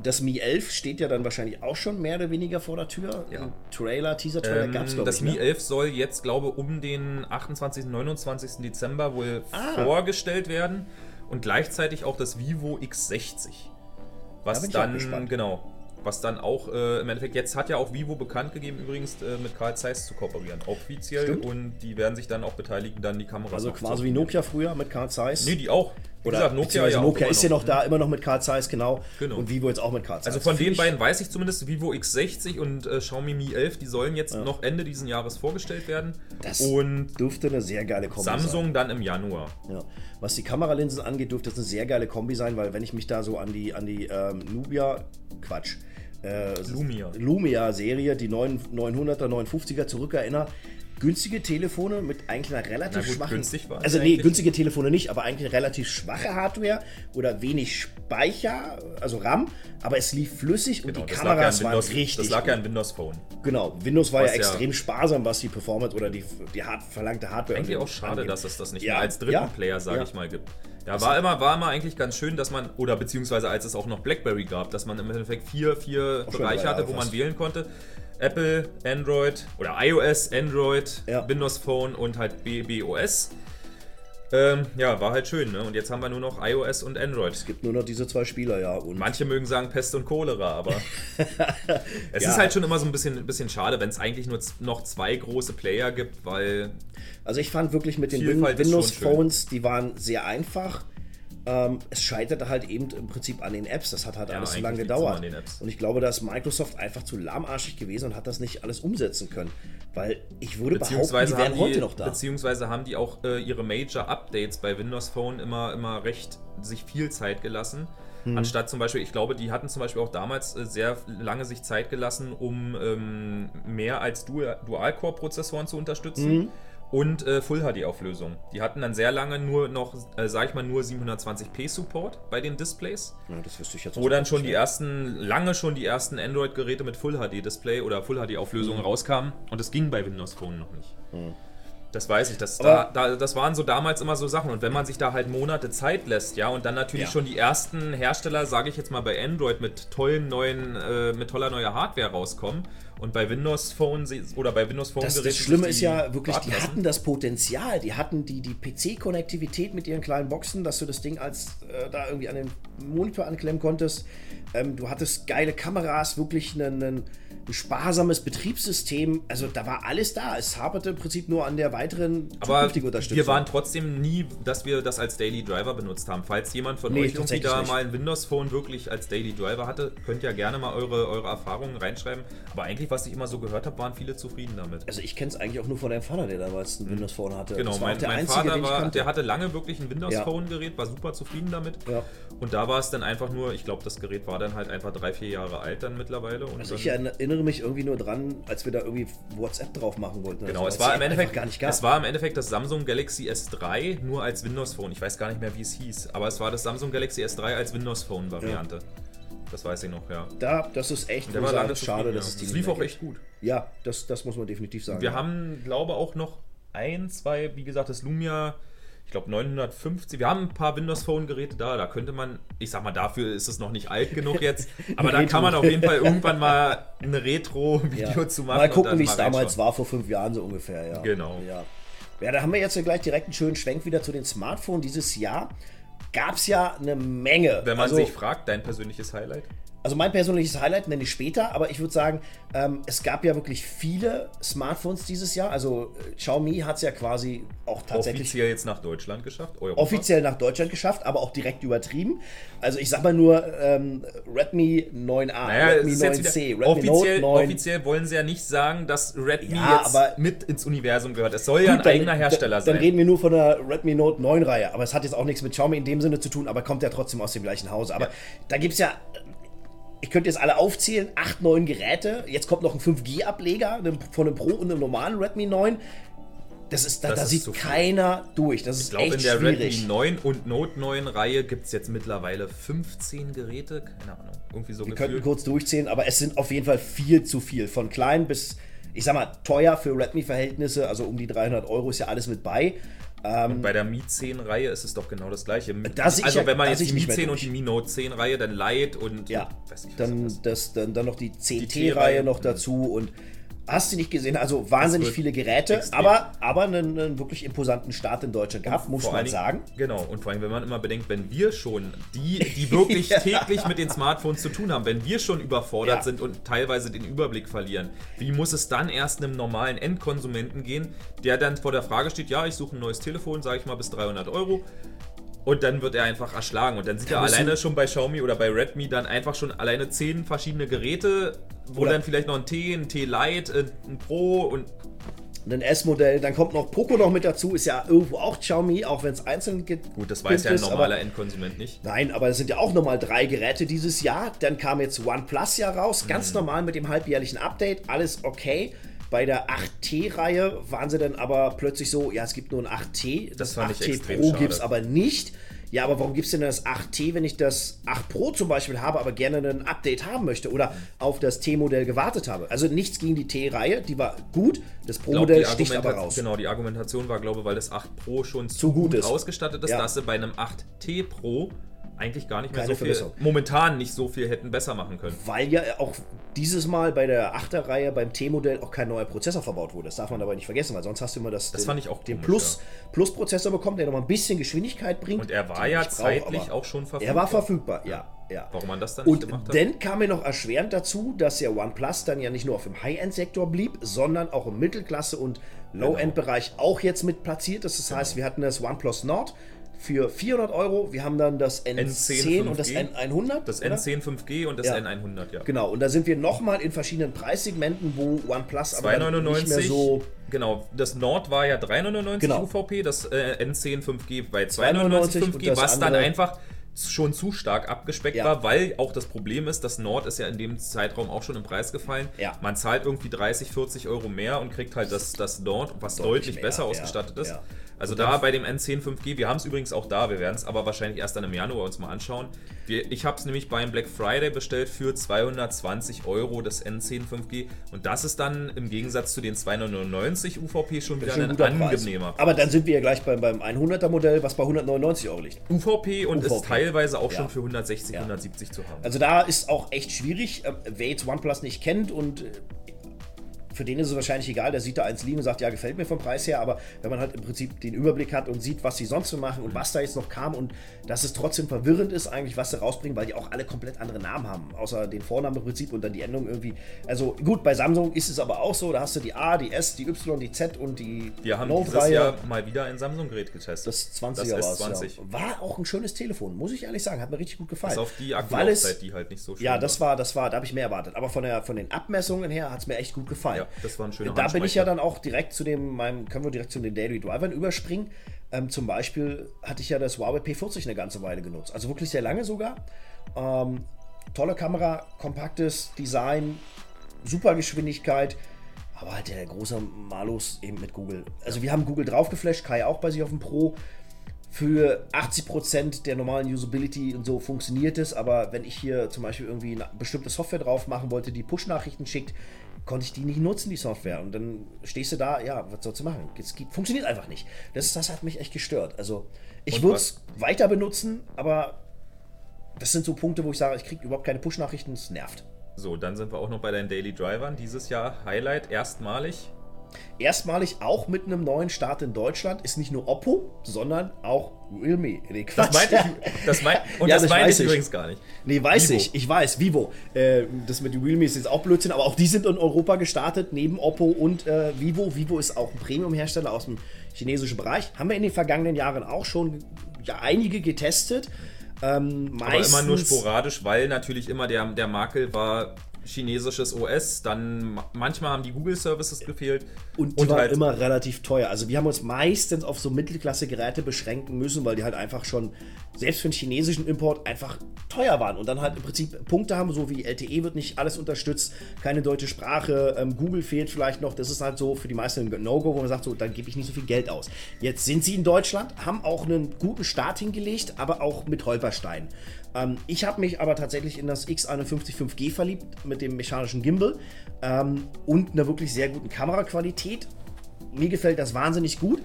Das Mi 11 steht ja dann wahrscheinlich auch schon mehr oder weniger vor der Tür. Ja. Trailer, Teaser-Trailer Ähm, gab es, glaube das ich. Mi Ne? 11 soll jetzt, glaube um den 28., 29. Dezember wohl Ah. vorgestellt werden und gleichzeitig auch das Vivo X60. Was Da ich dann, gespannt. genau, was dann auch äh, im Endeffekt, jetzt hat ja auch Vivo bekannt gegeben, übrigens äh, mit Carl Zeiss zu kooperieren, offiziell Stimmt. und die werden sich dann auch beteiligen, dann die Kameras Also quasi wie. Nokia früher mit Carl Zeiss. Nee, die auch. Oder gesagt, Nokia, ja Nokia ist ja noch da, immer noch mit Carl Zeiss, genau. Genau. Und Vivo jetzt auch mit Carl Zeiss. Also von den beiden weiß ich zumindest, Vivo X60 und äh, Xiaomi Mi 11, die sollen jetzt noch Ende diesen Jahres vorgestellt werden. Das und dürfte eine sehr geile Kombi sein. Samsung dann im Januar. Ja. Was die Kameralinsen angeht, dürfte das eine sehr geile Kombi sein, weil wenn ich mich da so an die, an die ähm, Nubia, Quatsch, äh, Lumia. Lumia-Serie, die 9, 900er, 950er zurückerinnere, günstige Telefone mit eigentlich einer relativ gut, schwachen... günstig war also nee, eigentlich. günstige Telefone nicht, aber eigentlich eine relativ schwache Hardware oder wenig Speicher, also RAM, aber es lief flüssig und Genau, die lag, ja Kameras an waren Windows, richtig das lag ja an Windows Phone. Genau, Windows war ja ja- extrem sparsam, was die Performance oder die, die hart, verlangte Hardware Eigentlich auch angeht. schade, dass es das nicht Ja, mehr als dritten ja, Player, sage ja. ich mal, gibt. Ja, war immer, war immer eigentlich ganz schön, dass man, oder beziehungsweise als es auch noch BlackBerry gab, dass man im Endeffekt vier, vier Auch Bereiche hatte, wo man wählen konnte. Apple, Android oder iOS, Android, Ja. Windows Phone und halt BBOS. Ähm, ja, war halt schön, ne? Und jetzt haben wir nur noch iOS und Android. Es gibt nur noch diese zwei Spieler, ja. Und Manche mögen sagen Pest und Cholera, aber [laughs] es Ja. ist halt schon immer so ein bisschen, ein bisschen schade, wenn es eigentlich nur noch zwei große Player gibt, weil Also ich fand wirklich mit den Win Windows. Phones, die waren sehr einfach. Ähm, es scheiterte halt eben im Prinzip an den Apps. Das hat halt Ja, alles zu lange gedauert. Und ich glaube, da ist Microsoft einfach zu lahmarschig gewesen und hat das nicht alles umsetzen können. Weil ich würde behaupten, die wären haben, heute die, noch da. beziehungsweise haben die auch äh, ihre Major Updates bei Windows Phone immer, immer recht sich viel Zeit gelassen. Hm. Anstatt zum Beispiel, ich glaube, die hatten zum Beispiel auch damals äh, sehr lange sich Zeit gelassen, um ähm, mehr als Dual- Dual-Core-Prozessoren zu unterstützen. Hm. Und äh, Full HD Auflösung. Die hatten dann sehr lange nur noch, äh, sag ich mal, nur 720p Support bei den Displays. Ja, das wüsste ich jetzt Wo dann schon die ersten, lange schon die ersten Android-Geräte mit Full HD Display oder Full HD Auflösung Mhm. rauskamen und es ging bei Windows Phone noch nicht. Das weiß ich. Das, da, da, das waren so damals immer so Sachen. Und wenn man sich da halt Monate Zeit lässt, ja, und dann natürlich Ja. schon die ersten Hersteller, sage ich jetzt mal bei Android, mit tollen neuen, äh, mit toller neuer Hardware rauskommen und bei Windows Phone oder bei Windows Phone Das, das Geräten Schlimme ist ja wirklich, die lassen. hatten das Potenzial, die hatten die, die PC-Konnektivität mit ihren kleinen Boxen, dass du das Ding als äh, da irgendwie an den Monitor anklemmen konntest. Ähm, du hattest geile Kameras, wirklich ein, ein, ein sparsames Betriebssystem. Also da war alles da. Es haperte im Prinzip nur an der weiteren Aber Unterstützung. wir waren trotzdem nie, dass wir das als Daily Driver benutzt haben. Falls jemand von Nee, euch irgendwie da nicht. mal ein Windows Phone wirklich als Daily Driver hatte, könnt ihr gerne mal eure, eure Erfahrungen reinschreiben. Aber eigentlich, was ich immer so gehört habe, waren viele zufrieden damit. also ich kenne es eigentlich auch nur von deinem Vater, der damals ein Windows Phone hatte. Genau, mein, mein einzige, Vater war, der hatte lange wirklich ein Windows. Phone Gerät, war super zufrieden damit. Ja. Und da war es dann einfach nur, ich glaube, das Gerät war dann halt einfach drei, vier Jahre alt dann mittlerweile. Also ich erinnere mich irgendwie nur dran, als wir da irgendwie WhatsApp drauf machen wollten. Genau, so, es war im Endeffekt gar nicht gab. es war im Endeffekt das Samsung Galaxy S3 nur als Windows Phone. Ich weiß gar nicht mehr, wie es hieß, aber es war das Samsung Galaxy S3 als Windows Phone Variante. Das weiß ich noch, ja. da, das ist echt Der war lange schade, dass ja. es die Das lief auch echt gut. Ja, das, das muss man definitiv sagen. Wir haben, glaube auch noch ein, zwei, wie gesagt, das Lumia, ich glaube 950. Wir haben ein paar Windows Phone Geräte da. Da könnte man, ich sag mal, dafür ist es noch nicht alt genug jetzt. [laughs] Aber da Retro. kann man auf jeden Fall irgendwann mal ein Retro-Video ja. zu machen. Mal gucken, wie es mal damals war, vor fünf Jahren so ungefähr. Ja. Genau. Ja. ja, da haben wir jetzt ja gleich direkt einen schönen Schwenk wieder zu den Smartphones. Dieses Jahr gab es ja eine Menge. Wenn man also, sich fragt, dein persönliches Highlight? Also mein persönliches Highlight nenne ich später, aber ich würde sagen, ähm, es gab ja wirklich viele Smartphones dieses Jahr. Also äh, Xiaomi hat es ja quasi auch tatsächlich Offiziell jetzt nach Deutschland geschafft? Europa? offiziell nach Deutschland geschafft, aber auch direkt übertrieben. Also ich sag mal nur ähm, Redmi 9A, Naja, Redmi es ist jetzt 9C, wieder, Redmi offiziell, Note 9. offiziell wollen sie ja nicht sagen, dass Redmi Ja, jetzt aber- mit ins Universum gehört. Es soll ja ein Gut, dann- eigener Hersteller dann, sein. Dann reden wir nur von der Redmi Note 9 Reihe, aber es hat jetzt auch nichts mit Xiaomi in dem Sinne zu tun, aber kommt ja trotzdem aus dem gleichen Hause. Aber Ja. da gibt es ja, ich könnte jetzt alle aufzählen, 8, 9 Geräte. Jetzt kommt noch ein 5G-Ableger von einem Pro und einem normalen Redmi 9. Das ist, da, Das da ist sieht viel. keiner durch. Das ist ich glaube, in der schwierig. Redmi 9 und Note 9 Reihe gibt es jetzt mittlerweile 15 Geräte. Keine Ahnung. Irgendwie so Wir könnten gefühlt. kurz durchzählen, aber es sind auf jeden Fall viel zu viel. Von klein bis, ich sag mal, teuer für Redmi-Verhältnisse, also um die 300 Euro ist ja alles mit bei. Und bei der Mi 10 Reihe ist es doch genau das gleiche. Da sehe ich also ja- wenn man jetzt die Mi nicht mehr 10 und die Mi Note 10 Reihe, dann Lite und Ja, weiß nicht, dann, das das, dann, dann noch die T-Reihe. CT-Reihe noch dazu und hast du nicht gesehen, also wahnsinnig viele Geräte, extrem. aber, aber einen, einen wirklich imposanten Start in Deutschland gehabt, muss man sagen. Genau, und vor allem, wenn man immer bedenkt, wenn wir schon, die, die [laughs] wirklich täglich mit den Smartphones zu tun haben, wenn wir schon überfordert Ja. sind und teilweise den Überblick verlieren, wie muss es dann erst einem normalen Endkonsumenten gehen, der dann vor der Frage steht, ja, ich suche ein neues Telefon, sage ich mal, bis 300 Euro. Und dann wird er einfach erschlagen. Und dann sieht Da er musst alleine schon bei Xiaomi oder bei Redmi dann einfach schon alleine zehn verschiedene Geräte, wo Oder- dann vielleicht noch ein T, ein T Lite, ein Pro und Ein S-Modell, dann kommt noch Poco noch mit dazu, ist ja irgendwo auch Xiaomi, auch wenn es einzeln gibt. gut, das weiß ja ein aber- normaler Endkonsument nicht. Nein, aber es sind ja auch nochmal drei Geräte dieses Jahr. Dann kam jetzt OnePlus ja raus, ganz normal mit dem halbjährlichen Update, alles okay. Bei der 8T-Reihe waren sie dann aber plötzlich so, ja, es gibt nur ein 8T. Das ich 8T extrem Pro gibt es aber nicht. Ja, aber warum gibt es denn das 8T, wenn ich das 8 Pro zum Beispiel habe, aber gerne ein Update haben möchte oder auf das T-Modell gewartet habe? Also nichts gegen die T-Reihe, die war gut. Das Pro-Modell sticht aber raus. Genau, die Argumentation war, glaube ich, weil das 8 Pro schon zu, Zu gut gut ausgestattet ist, Ja. dass sie bei einem 8T Pro eigentlich gar nicht mehr Keine so viel, momentan nicht so viel hätten besser machen können. Weil ja auch dieses Mal bei der 8er Reihe beim T-Modell auch kein neuer Prozessor verbaut wurde. Das darf man dabei nicht vergessen, weil sonst hast du immer das, Das den, fand ich auch den komisch, Plus, Plus-Prozessor bekommen, der nochmal ein bisschen Geschwindigkeit bringt. Und er war ja ich brauch, zeitlich aber auch schon verfügbar. Er war verfügbar, ja. ja. Warum man das dann nicht Und gemacht hat? dann kam mir noch erschwerend dazu, dass ja OnePlus dann ja nicht nur auf dem High-End-Sektor blieb, sondern auch im Mittelklasse- und Low-End-Bereich auch jetzt mit platziert ist. Das heißt, wir hatten das OnePlus Nord für 400 Euro, wir haben dann das N10, N10 und das 5G. N100. das oder? N10 5G und das Ja. N100, ja. Genau, und da sind wir nochmal in verschiedenen Preissegmenten, wo OnePlus aber nicht mehr 2,99. so. Genau, das Nord war ja 3,99 Genau. UVP, das äh, N10 5G bei 2,99 2,99 und 5G, das was dann einfach schon zu stark abgespeckt Ja. war, weil auch das Problem ist, das Nord ist ja in dem Zeitraum auch schon im Preis gefallen. Ja. Man zahlt irgendwie 30, 40 Euro mehr und kriegt halt das, das Nord, was Deutlich deutlich, mehr, besser ausgestattet ist. Also da bei dem N10 5G, wir haben es übrigens auch da, wir werden es aber wahrscheinlich erst dann im Januar uns mal anschauen. Ich habe es nämlich beim Black Friday bestellt für 220 Euro das N10 5G und das ist dann im Gegensatz zu den 299 UVP schon wieder ein ein guter Preis. angenehmer Aber dann sind wir ja gleich beim, beim 100er Modell, was bei 199 Euro liegt. UVP und ist UVP. teilweise auch Ja. schon für 160, Ja. 170 zu haben. Also da ist auch echt schwierig. Ähm, Wer jetzt OnePlus nicht kennt und äh, für den ist es wahrscheinlich egal, der sieht da eins liegen und sagt, ja, gefällt mir vom Preis her, aber wenn man halt im Prinzip den Überblick hat und sieht, was sie sonst so machen und was da jetzt noch kam und dass es trotzdem verwirrend ist eigentlich, was sie rausbringen, weil die auch alle komplett andere Namen haben, außer den Vornamen im Prinzip und dann die Endung irgendwie. Also gut, bei Samsung ist es aber auch so, da hast du die A, die S, die Y, die Z und die Wir haben Note-Reihe. dieses Jahr mal wieder ein Samsung-Gerät getestet. Das 20er das war es, S20. ja. War auch ein schönes Telefon, muss ich ehrlich sagen. Hat mir richtig gut gefallen. Bis auf die Akkulaufzeit, die halt nicht so schön Ja, das war, das war, da habe ich mehr erwartet. Aber von, der, von den Abmessungen her hat es mir echt gut gefallen. Ja, das war ein schöner Da bin ich ja dann auch direkt zu dem, meinem, können wir direkt zu den Daily Drivern überspringen. Ähm, zum Beispiel hatte ich ja das Huawei P40 eine ganze Weile genutzt. Also wirklich sehr lange sogar. Ähm, tolle Kamera, kompaktes Design, super Geschwindigkeit. Aber halt der große Malus eben mit Google. Also wir haben Google draufgeflasht, Kai auch bei sich auf dem Pro. Für 80% der normalen Usability und so funktioniert es, aber wenn ich hier zum Beispiel irgendwie eine bestimmte Software drauf machen wollte, die Push-Nachrichten schickt, konnte ich die nicht nutzen, die Software. Und dann stehst du da, ja, was sollst du machen? Es geht, funktioniert einfach nicht. Das, das hat mich echt gestört. Also ich würde es weiter benutzen, aber das sind so Punkte, wo ich sage, ich kriege überhaupt keine Push-Nachrichten, es nervt. So, dann sind wir auch noch bei deinen Daily Drivern. Dieses Jahr Highlight erstmalig. Erstmalig auch mit einem neuen Start in Deutschland ist nicht nur Oppo, sondern auch Realme. Nee, Das meinte ich, das mein, [laughs] und Ja, das das meinte weiß ich ich. übrigens gar nicht. Nee, weiß Vivo. ich. Ich weiß, Vivo. Äh, das mit den Realme ist jetzt auch Blödsinn, aber auch die sind in Europa gestartet, neben Oppo und äh, Vivo. Vivo ist auch ein Premium-Hersteller aus dem chinesischen Bereich. Haben wir in den vergangenen Jahren auch schon ja, einige getestet. Ähm, Aber meistens, immer nur sporadisch, weil natürlich immer der, der Makel war chinesisches OS. Dann ma- manchmal haben die Google-Services gefehlt. Und die waren halt immer relativ teuer. Also wir haben uns meistens auf so Mittelklasse-Geräte beschränken müssen, weil die halt einfach schon, selbst für den chinesischen Import, einfach teuer waren. Und dann halt im Prinzip Punkte haben, so wie LTE wird nicht alles unterstützt, keine deutsche Sprache, ähm, Google fehlt vielleicht noch. Das ist halt so für die meisten ein No-Go, wo man sagt, so, dann gebe ich nicht so viel Geld aus. Jetzt sind sie in Deutschland, haben auch einen guten Start hingelegt, aber auch mit Holperstein. Ähm, ich habe mich aber tatsächlich in das X51 5G verliebt mit dem mechanischen Gimbal ähm, und einer wirklich sehr guten Kameraqualität. Mir gefällt das wahnsinnig gut.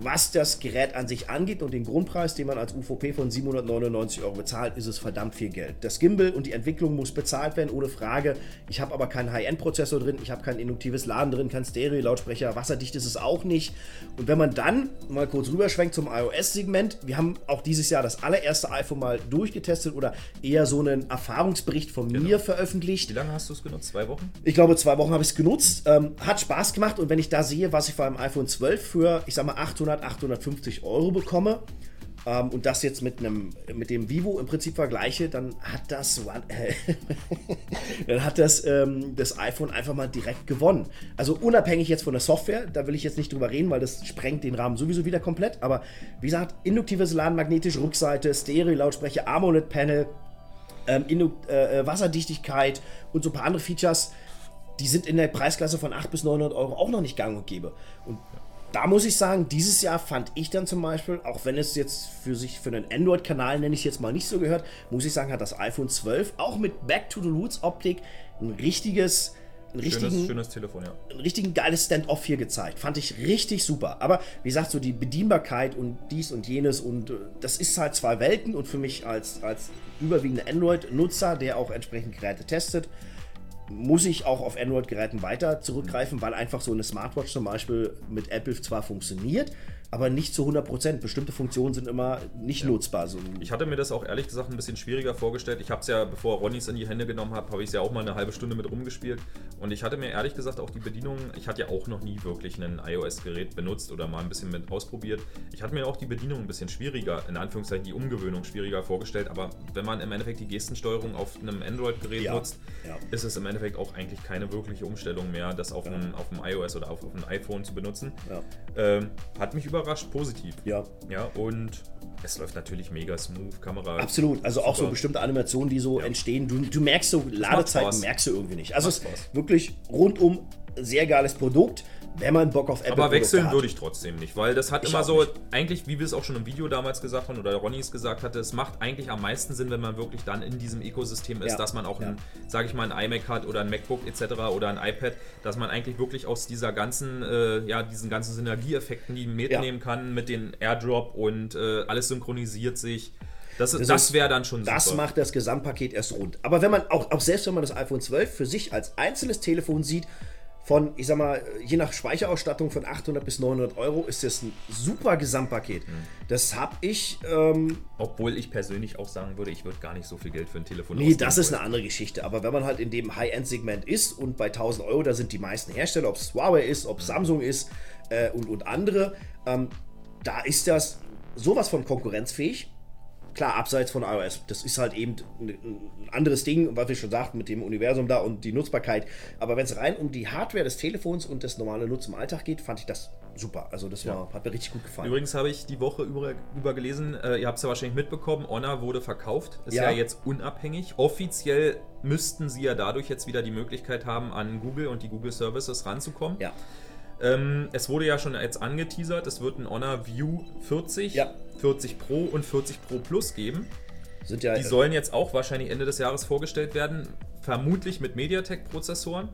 Was das Gerät an sich angeht und den Grundpreis, den man als UVP von 799 Euro bezahlt, ist es verdammt viel Geld. Das Gimbal und die Entwicklung muss bezahlt werden, ohne Frage. Ich habe aber keinen High-End-Prozessor drin, ich habe kein induktives Laden drin, kein Stereo-Lautsprecher, wasserdicht ist es auch nicht. Und wenn man dann mal kurz rüberschwenkt zum iOS-Segment, wir haben auch dieses Jahr das allererste iPhone mal durchgetestet oder eher so einen Erfahrungsbericht von mir veröffentlicht. Wie lange hast du es genutzt? Zwei Wochen? Ich glaube, zwei Wochen habe ich es genutzt. Ähm, hat Spaß gemacht und wenn ich da sehe, was ich beim iPhone 12 für, ich sag mal, 800, 850 Euro bekomme ähm, und das jetzt mit einem mit dem Vivo im Prinzip vergleiche, dann hat das One- [laughs] dann hat das ähm, das iPhone einfach mal direkt gewonnen. Also unabhängig jetzt von der Software, da will ich jetzt nicht drüber reden, weil das sprengt den Rahmen sowieso wieder komplett. Aber wie gesagt, induktives Laden, magnetische Rückseite, Stereo-Lautsprecher, AMOLED-Panel, ähm, äh, äh, Wasserdichtigkeit und so ein paar andere Features, die sind in der Preisklasse von 800 bis 900 Euro auch noch nicht gang und gäbe. Und da muss ich sagen, dieses Jahr fand ich dann zum Beispiel, auch wenn es jetzt für sich für einen Android-Kanal, nenne ich es jetzt mal nicht so gehört, muss ich sagen, hat das iPhone 12 auch mit Back to the Roots Optik ein richtiges, einen richtigen, Schönes, Telefon, ja. ein richtigen geiles Stand-off hier gezeigt. Fand ich richtig super. Aber wie gesagt, so die Bedienbarkeit und dies und jenes und äh, das ist halt zwei Welten und für mich als, als überwiegender Android-Nutzer, der auch entsprechend Geräte testet, muss ich auch auf Android-Geräten weiter zurückgreifen, weil einfach so eine Smartwatch zum Beispiel mit Apple zwar funktioniert, aber nicht zu 100%. Bestimmte Funktionen sind immer nicht nutzbar. So, Ich hatte mir das auch ehrlich gesagt ein bisschen schwieriger vorgestellt. Ich habe es ja, bevor Ronny es in die Hände genommen hat, habe ich es ja auch mal eine halbe Stunde mit rumgespielt. Und ich hatte mir ehrlich gesagt auch die Bedienung, ich hatte ja auch noch nie wirklich ein iOS-Gerät benutzt oder mal ein bisschen mit ausprobiert. Ich hatte mir auch die Bedienung ein bisschen schwieriger, in Anführungszeichen die Umgewöhnung schwieriger vorgestellt. Aber wenn man im Endeffekt die Gestensteuerung auf einem Android-Gerät Ja, nutzt, ja. ist es im Endeffekt auch eigentlich keine wirkliche Umstellung mehr, das auf, einem, auf einem iOS oder auf, auf einem iPhone zu benutzen. Ja. Ähm, hat mich überzeugt. Überrascht positiv. Ja. Ja, und es läuft natürlich mega smooth, Kamera. Absolut. Also auch so Super. bestimmte Animationen, die so entstehen. Du, du merkst so, Ladezeiten merkst du irgendwie nicht. Also es ist wirklich rundum sehr geiles Produkt, wenn man Bock auf Apple Aber wechseln hat. würde ich trotzdem nicht, weil das hat Ich immer so, nicht. eigentlich, wie wir es auch schon im Video damals gesagt haben oder Ronny es gesagt hatte, es macht eigentlich am meisten Sinn, wenn man wirklich dann in diesem Ökosystem ist, Ja. dass man auch, Ja. ein, sage ich mal, ein iMac hat oder ein MacBook etc. oder ein iPad, dass man eigentlich wirklich aus dieser ganzen, äh, ja, diesen ganzen Synergieeffekten, die mitnehmen kann mit den AirDrop und äh, alles synchronisiert sich. Das, das, ist- wäre dann schon Das super. macht das Gesamtpaket erst rund. Aber wenn man auch, auch selbst wenn man das iPhone 12 für sich als einzelnes Telefon sieht, von, ich sag mal, je nach Speicherausstattung von 800 bis 900 Euro, ist das ein super Gesamtpaket. Mhm. Das habe ich, ähm, Obwohl ich persönlich auch sagen würde, ich würde gar nicht so viel Geld für ein Telefon nee, das ist wollen. eine andere Geschichte. Aber wenn man halt in dem High-End-Segment ist und bei 1000 Euro, da sind die meisten Hersteller, ob es Huawei ist, ob es Samsung ist äh, und, und andere, ähm, da ist das sowas von konkurrenzfähig. Klar, abseits von iOS. Das ist halt eben ein anderes Ding, was wir schon sagten mit dem Universum da und die Nutzbarkeit. Aber wenn es rein um die Hardware des Telefons und das normale Nutzen im Alltag geht, fand ich das super. Also das war, hat mir richtig gut gefallen. Übrigens habe ich die Woche über, über gelesen, äh, ihr habt es ja wahrscheinlich mitbekommen, Honor wurde verkauft, ist ja. Ja. jetzt unabhängig. Offiziell müssten sie ja dadurch jetzt wieder die Möglichkeit haben, an Google und die Google Services ranzukommen. Ja, Ähm, es wurde ja schon jetzt angeteasert, es wird ein Honor View 40, Ja. 40 Pro und 40 Pro Plus geben. sind ja Die sollen jetzt auch wahrscheinlich Ende des Jahres vorgestellt werden, vermutlich mit MediaTek-Prozessoren,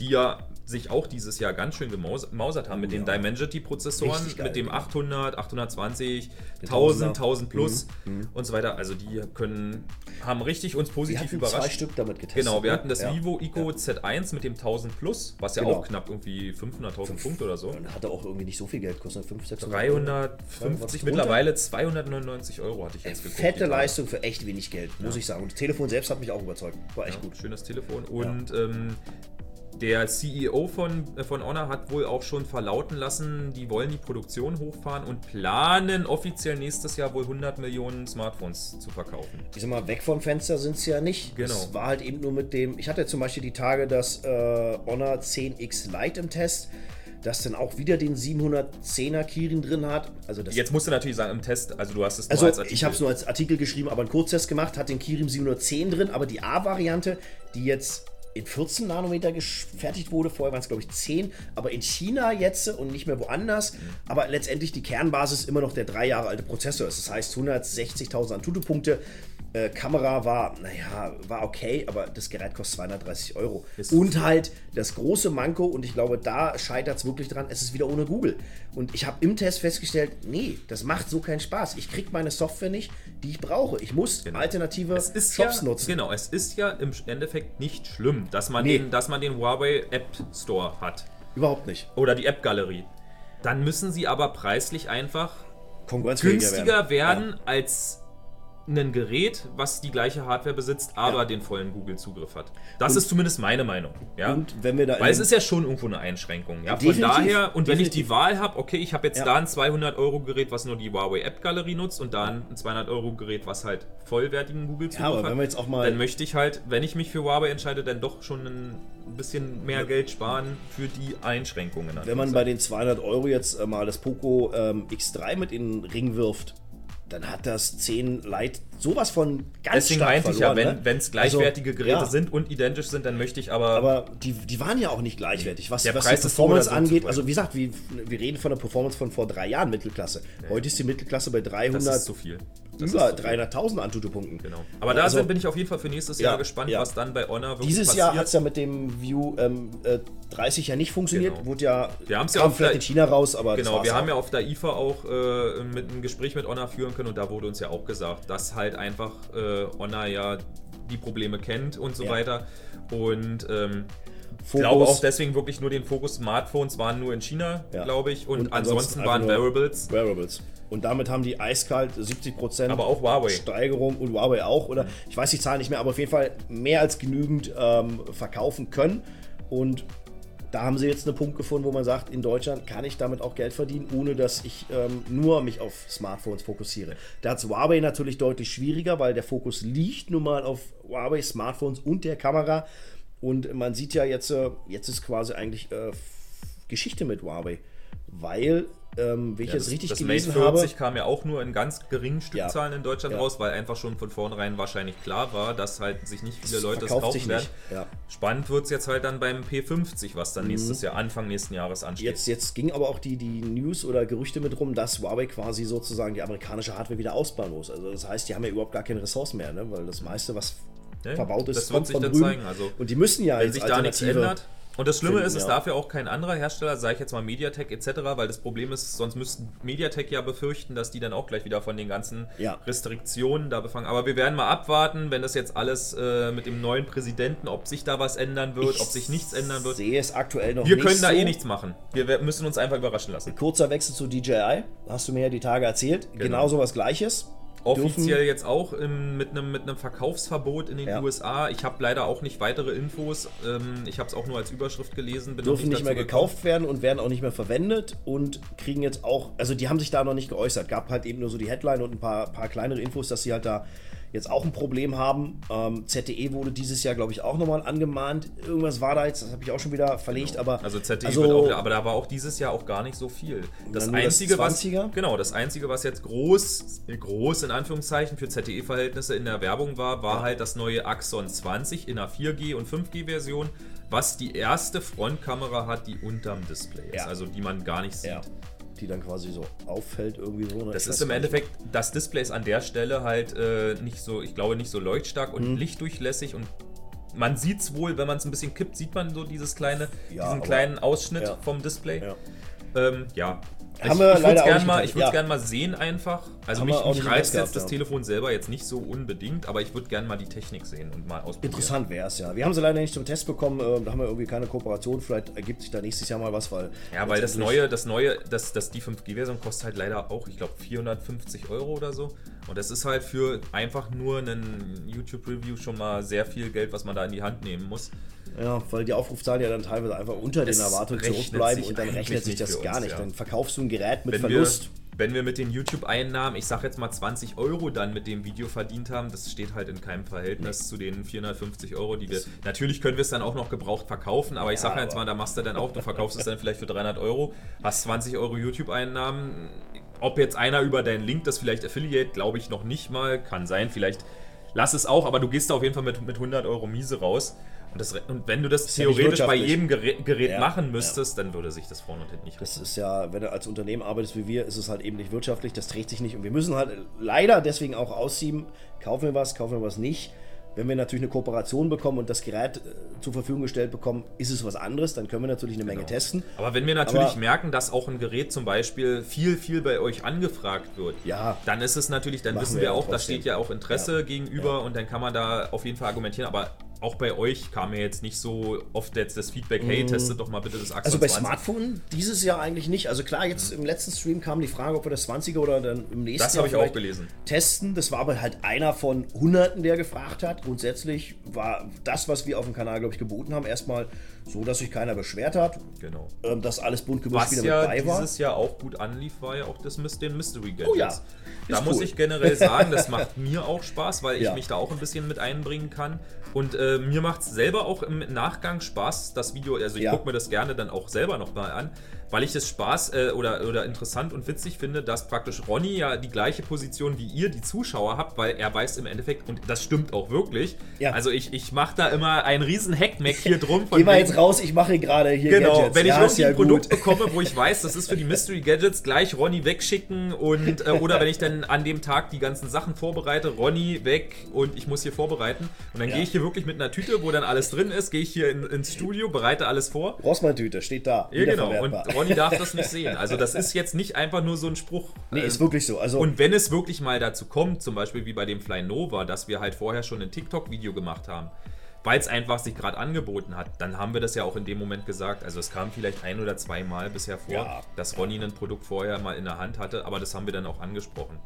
die ja sich auch dieses Jahr ganz schön gemausert haben mit den ja. Dimensity-Prozessoren, Richtig geil, mit dem ja. 800, 820, Den 1000, 1000er. 1000 Plus und so weiter. Also die können, haben richtig uns positiv zwei überrascht. Stück damit getestet. Genau, wir ne? hatten das Ja. Vivo Eco Z1 mit dem 1000 Plus, was ja Genau. auch knapp irgendwie 500.000 Punkte oder so. Und hatte auch irgendwie nicht so viel Geld, kostet 500, 600 350, Was mittlerweile 299 Euro hatte ich jetzt geguckt. Fette. Leistung für echt wenig Geld, muss ich sagen. Und das Telefon selbst hat mich auch überzeugt. War echt Ja, gut. Schönes Telefon. Und ähm, der CEO von, äh, von Honor hat wohl auch schon verlauten lassen, die wollen die Produktion hochfahren und planen offiziell nächstes Jahr wohl 100 Millionen Smartphones zu verkaufen. Ich sag mal, weg vom Fenster sind sie ja nicht. Genau. Es war halt eben nur mit dem. Ich hatte zum Beispiel die Tage das äh, Honor 10X Lite im Test, das dann auch wieder den 710er Kirin drin hat. Also das Jetzt musst du natürlich sagen, im Test, also du hast es nur Also als Artikel. ich habe es nur als Artikel geschrieben, aber einen Kurztest gemacht, hat den Kirin 710 drin, aber die A-Variante, die jetzt in 14 Nanometer gefertigt wurde, vorher waren es glaube ich 10, aber in China jetzt und nicht mehr woanders, aber letztendlich die Kernbasis immer noch der drei Jahre alte Prozessor ist. Das heißt 160.000 Antutu-Punkte. Äh, Kamera war, naja, war okay, aber das Gerät kostet 230 Euro. Ist- und halt das große Manko, und ich glaube, da scheitert es wirklich dran, es ist wieder ohne Google. Und ich habe im Test festgestellt, nee, das macht so keinen Spaß. Ich kriege meine Software nicht, die ich brauche. Ich muss alternative es ist Shops ja, nutzen. Genau, es ist ja im Endeffekt nicht schlimm, dass man, Nee. den, dass man den Huawei App Store hat. Überhaupt nicht. Oder die App Galerie. Dann müssen sie aber preislich einfach günstiger werden, Ja. als ein Gerät, was die gleiche Hardware besitzt, aber Ja. den vollen Google-Zugriff hat. Das ist zumindest meine Meinung. Ja? Und wenn wir da Weil es ist ja schon irgendwo eine Einschränkung. Ja? Von daher, und wenn ich die Wahl habe, okay, ich habe jetzt Ja. da ein 200-Euro-Gerät, was nur die Huawei App-Galerie nutzt und da ein 200-Euro-Gerät, was halt vollwertigen Google-Zugriff Ja, aber hat, wenn wir jetzt auch mal- dann möchte ich halt, wenn ich mich für Huawei entscheide, dann doch schon ein bisschen mehr Geld sparen für die Einschränkungen. Wenn man bei den 200 Euro jetzt äh, mal das Poco ähm, X3 mit in den Ring wirft, dann hat das 10 Lite sowas von ganz Deswegen stark meinte ich verloren. ja, ne? wenn es gleichwertige Also, Geräte ja. sind und identisch sind, dann möchte ich aber, Aber die, die waren ja auch nicht gleichwertig. Was, Der was Preis die Performance so angeht, also wie gesagt, wie, wir reden von der Performance von vor drei Jahren Mittelklasse. Heute ist die Mittelklasse bei das 300, ist zu viel. Das über ist zu viel. 300.000 Antutu-Punkten. Genau. Aber da Also- bin ich auf jeden Fall für nächstes Ja, Jahr gespannt, ja. was dann bei Honor wirklich Dieses passiert. Jahr hat es ja mit dem View ähm, äh, 30 ja nicht funktioniert. Genau. Wurde ja, Wir haben's ja kam auf vielleicht in China raus, aber das Genau, wir haben auch. ja auf der IFA auch äh, mit ein Gespräch mit Honor führen können und da wurde uns ja auch gesagt, dass halt einfach äh, Honor ja die Probleme kennt und so Ja. weiter. Und ähm, ich Fokus- glaube auch deswegen wirklich nur den Fokus Smartphones waren nur in China, Ja. glaube ich. Und, Und ansonsten, ansonsten waren Wearables. Wearables. Und damit haben die eiskalt 70% Aber auch Huawei. Steigerung und Huawei auch, oder? Ich weiß die Zahlen nicht mehr, aber auf jeden Fall mehr als genügend ähm, verkaufen können. Und da haben sie jetzt einen Punkt gefunden, wo man sagt, in Deutschland kann ich damit auch Geld verdienen, ohne dass ich ähm, nur mich auf Smartphones fokussiere. Da hat Huawei natürlich deutlich schwieriger, weil der Fokus liegt nun mal auf Huawei Smartphones und der Kamera. Und man sieht ja jetzt, äh, jetzt ist quasi eigentlich äh, Geschichte mit Huawei. weil ähm, wie ich Ja, jetzt das, richtig das gelesen Mate 40 habe. kam ja auch nur in ganz geringen Stückzahlen in Deutschland Ja. raus, weil einfach schon von vornherein wahrscheinlich klar war, dass halt sich nicht viele Leute das kaufen werden. Ja. Spannend wird es jetzt halt dann beim P50, was dann nächstes Jahr, Anfang nächsten Jahres ansteht. Jetzt, jetzt ging aber auch die, die News oder Gerüchte mit rum, dass Huawei quasi sozusagen die amerikanische Hardware wieder ausbauen muss. Also das heißt, die haben ja überhaupt gar keine Ressourcen mehr, ne? weil das meiste, was Ja, verbaut ist, das wird kommt sich von dann zeigen, also Und die müssen ja Wenn jetzt sich da nichts ändert. Und das Schlimme ist, es darf ja auch kein anderer Hersteller, sage ich jetzt mal Mediatek etc., weil das Problem ist, sonst müssten Mediatek ja befürchten, dass die dann auch gleich wieder von den ganzen Ja. Restriktionen da befangen. Aber wir werden mal abwarten, wenn das jetzt alles äh, mit dem neuen Präsidenten, ob sich da was ändern wird, Ich ob sich nichts ändern wird. sehe es aktuell noch Wir nicht können da so. eh nichts machen. Wir wir müssen uns einfach überraschen lassen. Kurzer Wechsel zu DJI, hast du mir ja die Tage erzählt. Genau, so was gleiches. Offiziell jetzt auch im, mit, einem, mit einem Verkaufsverbot in den Ja. USA. Ich habe leider auch nicht weitere Infos. Ähm, ich habe es auch nur als Überschrift gelesen. Dürfen nicht dazu mehr gekauft werden und werden auch nicht mehr verwendet und kriegen jetzt auch, also die haben sich da noch nicht geäußert. Gab halt eben nur so die Headline und ein paar, paar kleinere Infos, dass sie halt da jetzt auch ein Problem haben. Ähm, ZTE wurde dieses Jahr, glaube ich, auch nochmal angemahnt. Irgendwas war da jetzt, das habe ich auch schon wieder verlegt, aber Also ZDI also, wird auch aber da war auch dieses Jahr auch gar nicht so viel. Das nur das einzige, was 20er? genau, das einzige, was jetzt groß, groß in Anführungszeichen für ZTE-Verhältnisse in der Werbung war, war halt das neue Axon 20 in einer 4G und 5G-Version, was die erste Frontkamera hat, die unterm Display ist, Ja. also die man gar nicht sieht. ja, die dann quasi so auffällt irgendwie so. ne? Das ist im. Endeffekt, das Display ist an der Stelle halt äh, nicht so, ich glaube, nicht so leuchtstark und Mhm. lichtdurchlässig und man sieht es wohl, wenn man es ein bisschen kippt, sieht man so dieses kleine, Ja, diesen aber- kleinen Ausschnitt ja. vom Display. Ja. Ähm, ja. Ich ich würde es gerne mal, Ja. gern mal sehen einfach. Also Haben mich, mich reizt jetzt gehabt, das ja. Telefon selber jetzt nicht so unbedingt, aber ich würde gerne mal die Technik sehen und mal ausprobieren. Interessant wäre es ja. Wir haben sie leider nicht zum Test bekommen, äh, da haben wir irgendwie keine Kooperation. Vielleicht ergibt sich da nächstes Jahr mal was, weil. Ja, weil das neue, das neue, das, das die 5G-Version kostet halt leider auch, ich glaube, 450 Euro oder so. Und das ist halt für einfach nur einen YouTube-Review schon mal sehr viel Geld, was man da in die Hand nehmen muss. Ja, weil die Aufrufzahlen ja dann teilweise einfach unter den Es Erwartungen rechnet zurückbleiben und dann rechnet sich das gar uns, nicht. ja. Dann verkaufst du ein Gerät mit Wenn Verlust. wir, wenn wir mit den YouTube-Einnahmen, ich sag jetzt mal 20 Euro dann mit dem Video verdient haben, das steht halt in keinem Verhältnis zu den 450 Euro, die wir. Natürlich können wir es dann auch noch gebraucht verkaufen, aber ich Ja, sag jetzt mal, da machst du dann auch, du verkaufst es dann vielleicht für 300 Euro, hast 20 Euro YouTube-Einnahmen. Ob jetzt einer über deinen Link das vielleicht Affiliate, glaube ich noch nicht mal, kann sein, vielleicht lass es auch, aber du gehst da auf jeden Fall mit, mit 100 Euro miese raus. Und, das, und wenn du das ja nicht theoretisch bei wirtschaftlich. jedem Gerät, Gerät Ja, machen müsstest, dann würde sich das vorne und hinten nicht Das ist ja, wenn du als Unternehmen arbeitest wie wir, ist es halt eben nicht wirtschaftlich, das trägt sich nicht. Und wir müssen halt leider deswegen auch aussieben, kaufen wir was, kaufen wir was nicht. Wenn wir natürlich eine Kooperation bekommen und das Gerät äh, zur Verfügung gestellt bekommen, ist es was anderes, dann können wir natürlich eine Menge testen. Aber wenn wir natürlich Aber- merken, dass auch ein Gerät zum Beispiel viel, viel bei euch angefragt wird, Ja. dann ist es natürlich, dann wissen wir wir ja auch, da steht ja auch Interesse Ja. gegenüber Ja. und dann kann man da auf jeden Fall argumentieren. Aber auch bei euch kam mir jetzt nicht so oft jetzt das Feedback, hey, testet doch mal bitte das Axon Also bei 20. Smartphone dieses Jahr eigentlich nicht. Also klar, jetzt im letzten Stream kam die Frage, ob wir das 20er oder dann im nächsten Das Jahr habe ich auch gelesen. testen. Das war aber halt einer von Hunderten, der gefragt hat. Grundsätzlich war das, was wir auf dem Kanal, glaube ich, geboten haben, erstmal so, dass sich keiner beschwert hat. Genau. Ähm, dass alles bunt gemischt Was wieder ja mit bei war. dieses Jahr auch gut anlief, war ja auch das Mys- den Mystery Gadgets. Oh ja, Da ist muss cool. ich generell [laughs] sagen, das macht mir auch Spaß, weil ich Ja. mich da auch ein bisschen mit einbringen kann. Und äh, mir macht es selber auch im Nachgang Spaß, das Video, also ich Ja. gucke mir das gerne dann auch selber nochmal an, weil ich es Spaß äh, oder, oder interessant und witzig finde, dass praktisch Ronny ja die gleiche Position wie ihr, die Zuschauer, habt, weil er weiß im Endeffekt, und das stimmt auch wirklich, Ja. also ich, ich mache da immer einen riesen Hackmack hier drum. [laughs] von Geh mal jetzt raus, ich mache gerade hier Genau, Gadgets. wenn ich ja, irgendwie ja ein Produkt gut. bekomme, wo ich [laughs] weiß, das ist für die Mystery Gadgets, gleich Ronny wegschicken und äh, oder wenn ich dann an dem Tag die ganzen Sachen vorbereite, Ronny weg und ich muss hier vorbereiten und dann Ja. gehe ich hier wirklich mit einer Tüte, wo dann alles drin ist, gehe ich hier in, ins Studio, bereite alles vor. Rossmann-Tüte, steht da. Ja, genau. Und. Ronny darf das nicht sehen. Also das ist jetzt nicht einfach nur so ein Spruch. Nee, ist wirklich so. Also, und wenn es wirklich mal dazu kommt, zum Beispiel wie bei dem Fly Nova, dass wir halt vorher schon ein TikTok-Video gemacht haben, weil es einfach sich gerade angeboten hat, dann haben wir das ja auch in dem Moment gesagt. Also es kam vielleicht ein oder zwei Mal bisher vor, Ja. dass Ronny ein Produkt vorher mal in der Hand hatte, aber das haben wir dann auch angesprochen.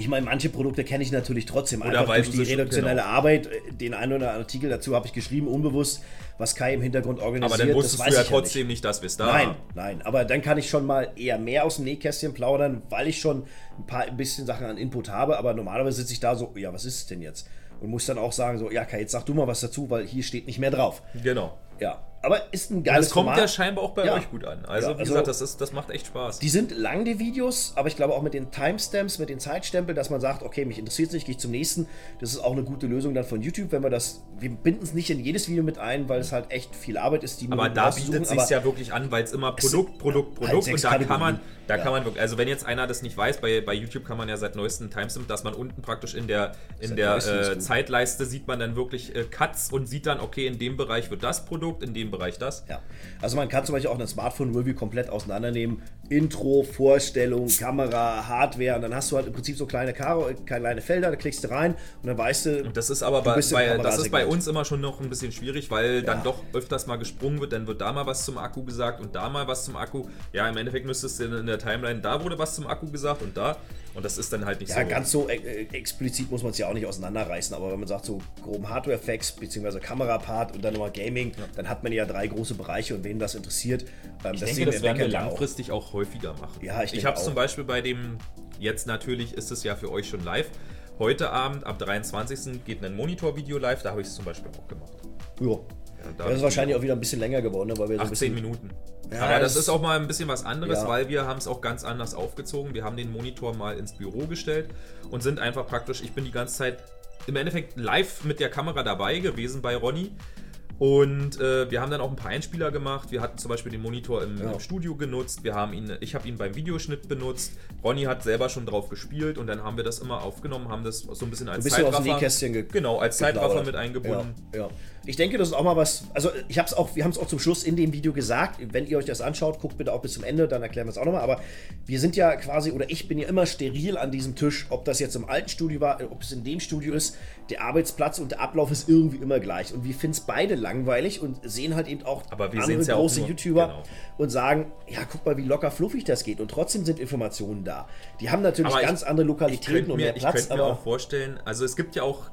Ich meine, manche Produkte kenne ich natürlich trotzdem. Oder Einfach durch du die schon- redaktionelle genau. Arbeit. äh, Den einen oder anderen Artikel dazu habe ich geschrieben, unbewusst, was Kai im Hintergrund organisiert. Aber dann wusstest du ja trotzdem nicht, dass wir es da Nein, haben. nein, aber dann kann ich schon mal eher mehr aus dem Nähkästchen plaudern, weil ich schon ein paar ein bisschen Sachen an Input habe, aber normalerweise sitze ich da so, ja, was ist es denn jetzt? Und muss dann auch sagen, so, ja, Kai, jetzt sag du mal was dazu, weil hier steht nicht mehr drauf. Genau. Ja, aber ist ein geiles es kommt Format. ja scheinbar auch bei Ja. euch gut an. Also, Ja, wie also- gesagt, das, ist, das macht echt Spaß. Die sind lang, die Videos, aber ich glaube auch mit den Timestamps, mit den Zeitstempeln, dass man sagt, okay, mich interessiert es nicht, gehe ich zum nächsten. Das ist auch eine gute Lösung dann von YouTube, wenn wir das, wir binden es nicht in jedes Video mit ein, weil es halt echt viel Arbeit ist, die Aber Minuten da bietet sich aber ja wirklich an, weil es immer Produkt, Produkt, halt Produkt sechs und da kann man, da Ja. kann man wirklich, also wenn jetzt einer das nicht weiß, bei, bei YouTube kann man ja seit neuestem Timestamp, dass man unten praktisch in der, in der äh. Zeitleiste sieht man dann wirklich äh, Cuts und sieht dann, okay, in dem Bereich wird das Produkt, in dem Bereich das. Ja, also man kann zum Beispiel auch ein Smartphone-Review komplett auseinandernehmen. Intro, Vorstellung, Kamera, Hardware und dann hast du halt im Prinzip so kleine, Karo, kleine Felder, da klickst du rein und dann weißt du, Und das ist aber bei, bei, das ist bei uns immer schon noch ein bisschen schwierig, weil dann Ja. doch öfters mal gesprungen wird, dann wird da mal was zum Akku gesagt und da mal was zum Akku. Ja, im Endeffekt müsstest du in der Timeline, da wurde was zum Akku gesagt und da. Und das ist dann halt nicht ja, so. ganz so äh, äh, explizit muss man es ja auch nicht auseinanderreißen, aber wenn man sagt, so groben Hardware-Facts bzw. Kamerapart und dann nochmal Gaming, dann hat man ja drei große Bereiche und wen das interessiert, ähm, Ich das denke, sehen das werden wir ja auch. langfristig auch. häufiger machen. Ja, ich ich habe zum Beispiel bei dem, jetzt natürlich ist es ja für euch schon live. Heute Abend, ab 23. geht ein Monitor-Video live, da habe ich es zum Beispiel auch gemacht. Ja. Ja, da Das ist ich wahrscheinlich auch wieder ein bisschen länger geworden, ne, weil wir so ein 18 bisschen Minuten. Ja, Aber das das- ist auch mal ein bisschen was anderes, Ja. weil wir haben es auch ganz anders aufgezogen. Wir haben den Monitor mal ins Büro gestellt und sind einfach praktisch, ich bin die ganze Zeit im Endeffekt live mit der Kamera dabei gewesen bei Ronny. Und äh, wir haben dann auch ein paar Einspieler gemacht. Wir hatten zum Beispiel den Monitor im, Ja. im Studio genutzt. Wir haben ihn, ich habe ihn beim Videoschnitt benutzt. Ronny hat selber schon drauf gespielt und dann haben wir das immer aufgenommen, haben das so ein bisschen als ein bisschen Zeitraffer- Nähkästchen ge Genau, als Zeitraffer geplaudert. mit eingebunden. Ja, ja. Ich denke, das ist auch mal was. Also, ich habe es auch, wir haben es auch zum Schluss in dem Video gesagt. Wenn ihr euch das anschaut, guckt bitte auch bis zum Ende, dann erklären wir es auch nochmal. Aber wir sind ja quasi, oder ich bin ja immer steril an diesem Tisch, ob das jetzt im alten Studio war, ob es in dem Studio ist. Der Arbeitsplatz und der Ablauf ist irgendwie immer gleich. Und wir finden es beide langweilig und sehen halt eben auch Aber wir andere ja auch große nur- YouTuber genau. und sagen, ja, guck mal, wie locker fluffig das geht. Und trotzdem sind Informationen da. Die haben natürlich Aber ich- ganz andere Ich Lokalitäten könnte und mehr ich Platz, könnte mir aber auch vorstellen, also es gibt ja auch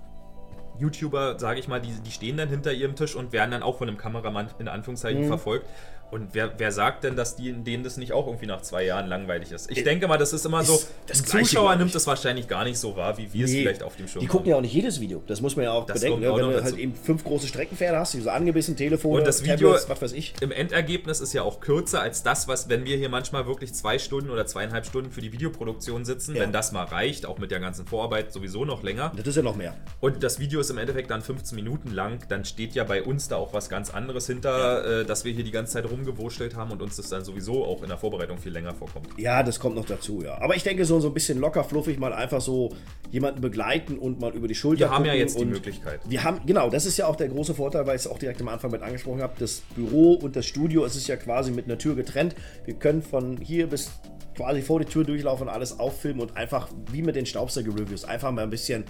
YouTuber, sage ich mal, die, die stehen dann hinter ihrem Tisch und werden dann auch von einem Kameramann in Anführungszeichen Mhm. verfolgt. Und wer, wer sagt denn, dass die, denen das nicht auch irgendwie nach zwei Jahren langweilig ist? Ich Äh, denke mal, das ist immer so, ist das ein Gleiche, Zuschauer nimmt das wahrscheinlich gar nicht so wahr, wie wir es Nee. vielleicht auf dem Schirm Die gucken haben. ja auch nicht jedes Video. Das muss man ja auch Das bedenken. Ne? auch Wenn du halt eben fünf große Streckenpferde hast, die so angebissen, Telefone, Und das Video- Tablets, was weiß ich. Im Endergebnis ist ja auch kürzer als das, was, wenn wir hier manchmal wirklich zwei Stunden oder zweieinhalb Stunden für die Videoproduktion sitzen, Ja. wenn das mal reicht, auch mit der ganzen Vorarbeit sowieso noch länger. Das ist ja noch mehr. Und das Video ist im Endeffekt dann 15 Minuten lang, dann steht ja bei uns da auch was ganz anderes hinter, äh, dass wir hier die ganze Zeit rumgewurschtelt haben und uns das dann sowieso auch in der Vorbereitung viel länger vorkommt. Ja, das kommt noch dazu, ja. Aber ich denke, so, so ein bisschen locker, fluffig mal einfach so jemanden begleiten und mal über die Schulter Wir haben ja jetzt die Möglichkeit. Wir haben, genau, das ist ja auch der große Vorteil, weil ich es auch direkt am Anfang mit angesprochen habe. Das Büro und das Studio, es ist ja quasi mit einer Tür getrennt. Wir können von hier bis quasi vor die Tür durchlaufen und alles auffilmen und einfach wie mit den Staubsauger-Reviews einfach mal ein bisschen.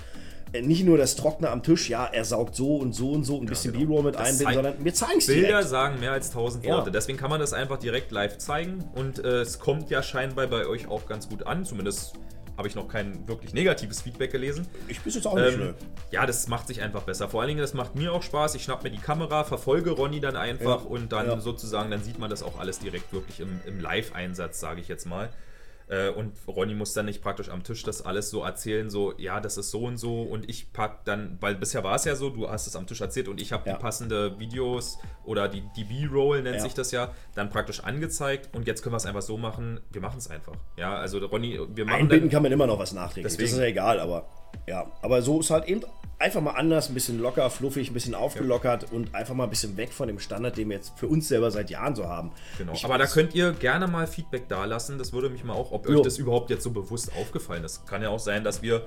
Äh, Nicht nur das Trockene am Tisch, ja, er saugt so und so und so, ein bisschen genau. B-Roll mit einbinden, zeigt- sondern wir zeigen es Bilder direkt. sagen mehr als 1000 Ja. Worte. Deswegen kann man das einfach direkt live zeigen und äh, es kommt ja scheinbar bei euch auch ganz gut an. Zumindest habe ich noch kein wirklich negatives Feedback gelesen. Ich bin jetzt auch nicht, Ähm, ne? ja, das macht sich einfach besser. Vor allen Dingen, das macht mir auch Spaß. Ich schnapp mir die Kamera, verfolge Ronny dann einfach Ja, und dann ja. sozusagen, dann sieht man das auch alles direkt wirklich im, im Live-Einsatz, sage ich jetzt mal. Äh, Und Ronny muss dann nicht praktisch am Tisch das alles so erzählen, so, ja, das ist so und so. Und ich pack dann, weil bisher war es ja so, du hast es am Tisch erzählt und ich habe Ja. die passende Videos oder die, die B-Roll nennt Ja. sich das ja, dann praktisch angezeigt. Und jetzt können wir es einfach so machen, wir machen es einfach. Ja, also Ronny, wir machen Einbinden dann, kann man immer noch was nachträglich. Das Deswegen. ist ja egal, aber ja. Aber so ist halt eben einfach mal anders, ein bisschen locker, fluffig, ein bisschen aufgelockert und einfach mal ein bisschen weg von dem Standard, den wir jetzt für uns selber seit Jahren so haben. Genau. Ich Aber da könnt ihr gerne mal Feedback dalassen. Das würde mich mal auch, ob Jo. euch das überhaupt jetzt so bewusst aufgefallen ist. Kann ja auch sein, dass wir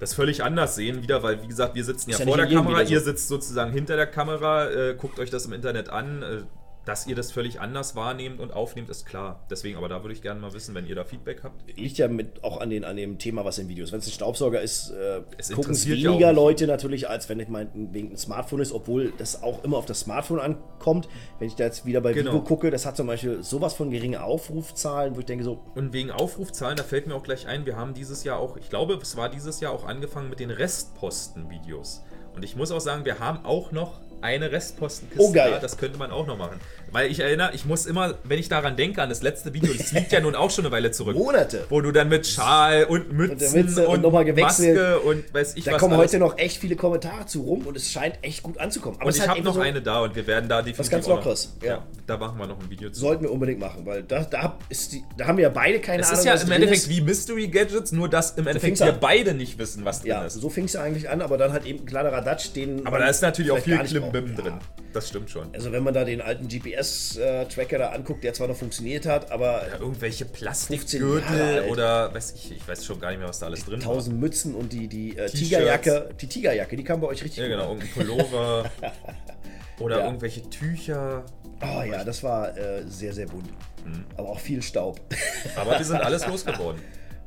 das völlig anders sehen wieder, weil wie gesagt, wir sitzen ja, ja vor der Kamera, so. ihr sitzt sozusagen hinter der Kamera, äh, guckt euch das im Internet an. Äh, dass ihr das völlig anders wahrnehmt und aufnehmt, ist klar. Deswegen, aber da würde ich gerne mal wissen, wenn ihr da Feedback habt. liegt ja mit auch an, den, an dem Thema, was in Videos. Wenn es ein Staubsauger ist, äh, Es gucken es ja weniger. Leute natürlich, als wenn ich meinetwegen ein Smartphone ist, obwohl das auch immer auf das Smartphone ankommt. Wenn ich da jetzt wieder bei Genau. Vivo gucke, das hat zum Beispiel sowas von geringe Aufrufzahlen, wo ich denke so, Und wegen Aufrufzahlen, da fällt mir auch gleich ein, wir haben dieses Jahr auch, ich glaube, es war dieses Jahr auch angefangen mit den Restposten-Videos. Und ich muss auch sagen, wir haben auch noch eine Restpostenkiste Oh, geil. da. Das könnte man auch noch machen. Weil ich erinnere, ich muss immer, wenn ich daran denke, an das letzte Video, das liegt ja nun auch schon eine Weile zurück. Monate. Wo du dann mit Schal und Mützen der Mütze und und, nochmal gewechselt. Maske und weiß ich Da was kommen alles. heute noch echt viele Kommentare zu rum und es scheint echt gut anzukommen. Aber Und es ich halt habe noch so, eine da und wir werden da definitiv ganz auch noch- Lockeres, ja. Ja, da machen wir noch ein Video zu. Sollten wir unbedingt machen, weil da, da, ist die, da haben wir ja beide keine es Ahnung. ist ja was im Endeffekt ist. wie Mystery Gadgets, nur dass im Endeffekt wir an. beide nicht wissen, was drin Ja, ist. so fing es ja eigentlich an, aber dann halt eben ein kleiner Radatsch, den. Aber da ist natürlich auch viel Klimbim drin. Das stimmt schon. Also wenn man da den alten GPS-Tracker da anguckt, der zwar noch funktioniert hat, aber Ja, irgendwelche 15 Jahre Plastikgürtel oder weiß ich, ich weiß schon gar nicht mehr, was da alles drin war. tausend Mützen und die, die äh. Tigerjacke, die Tigerjacke, die kam bei euch richtig Ja, genau, irgendein Pullover [laughs] oder Ja. irgendwelche Tücher. Oh ja, das war äh, sehr, sehr bunt. Aber auch viel Staub. Aber die sind [laughs] alles losgeworden.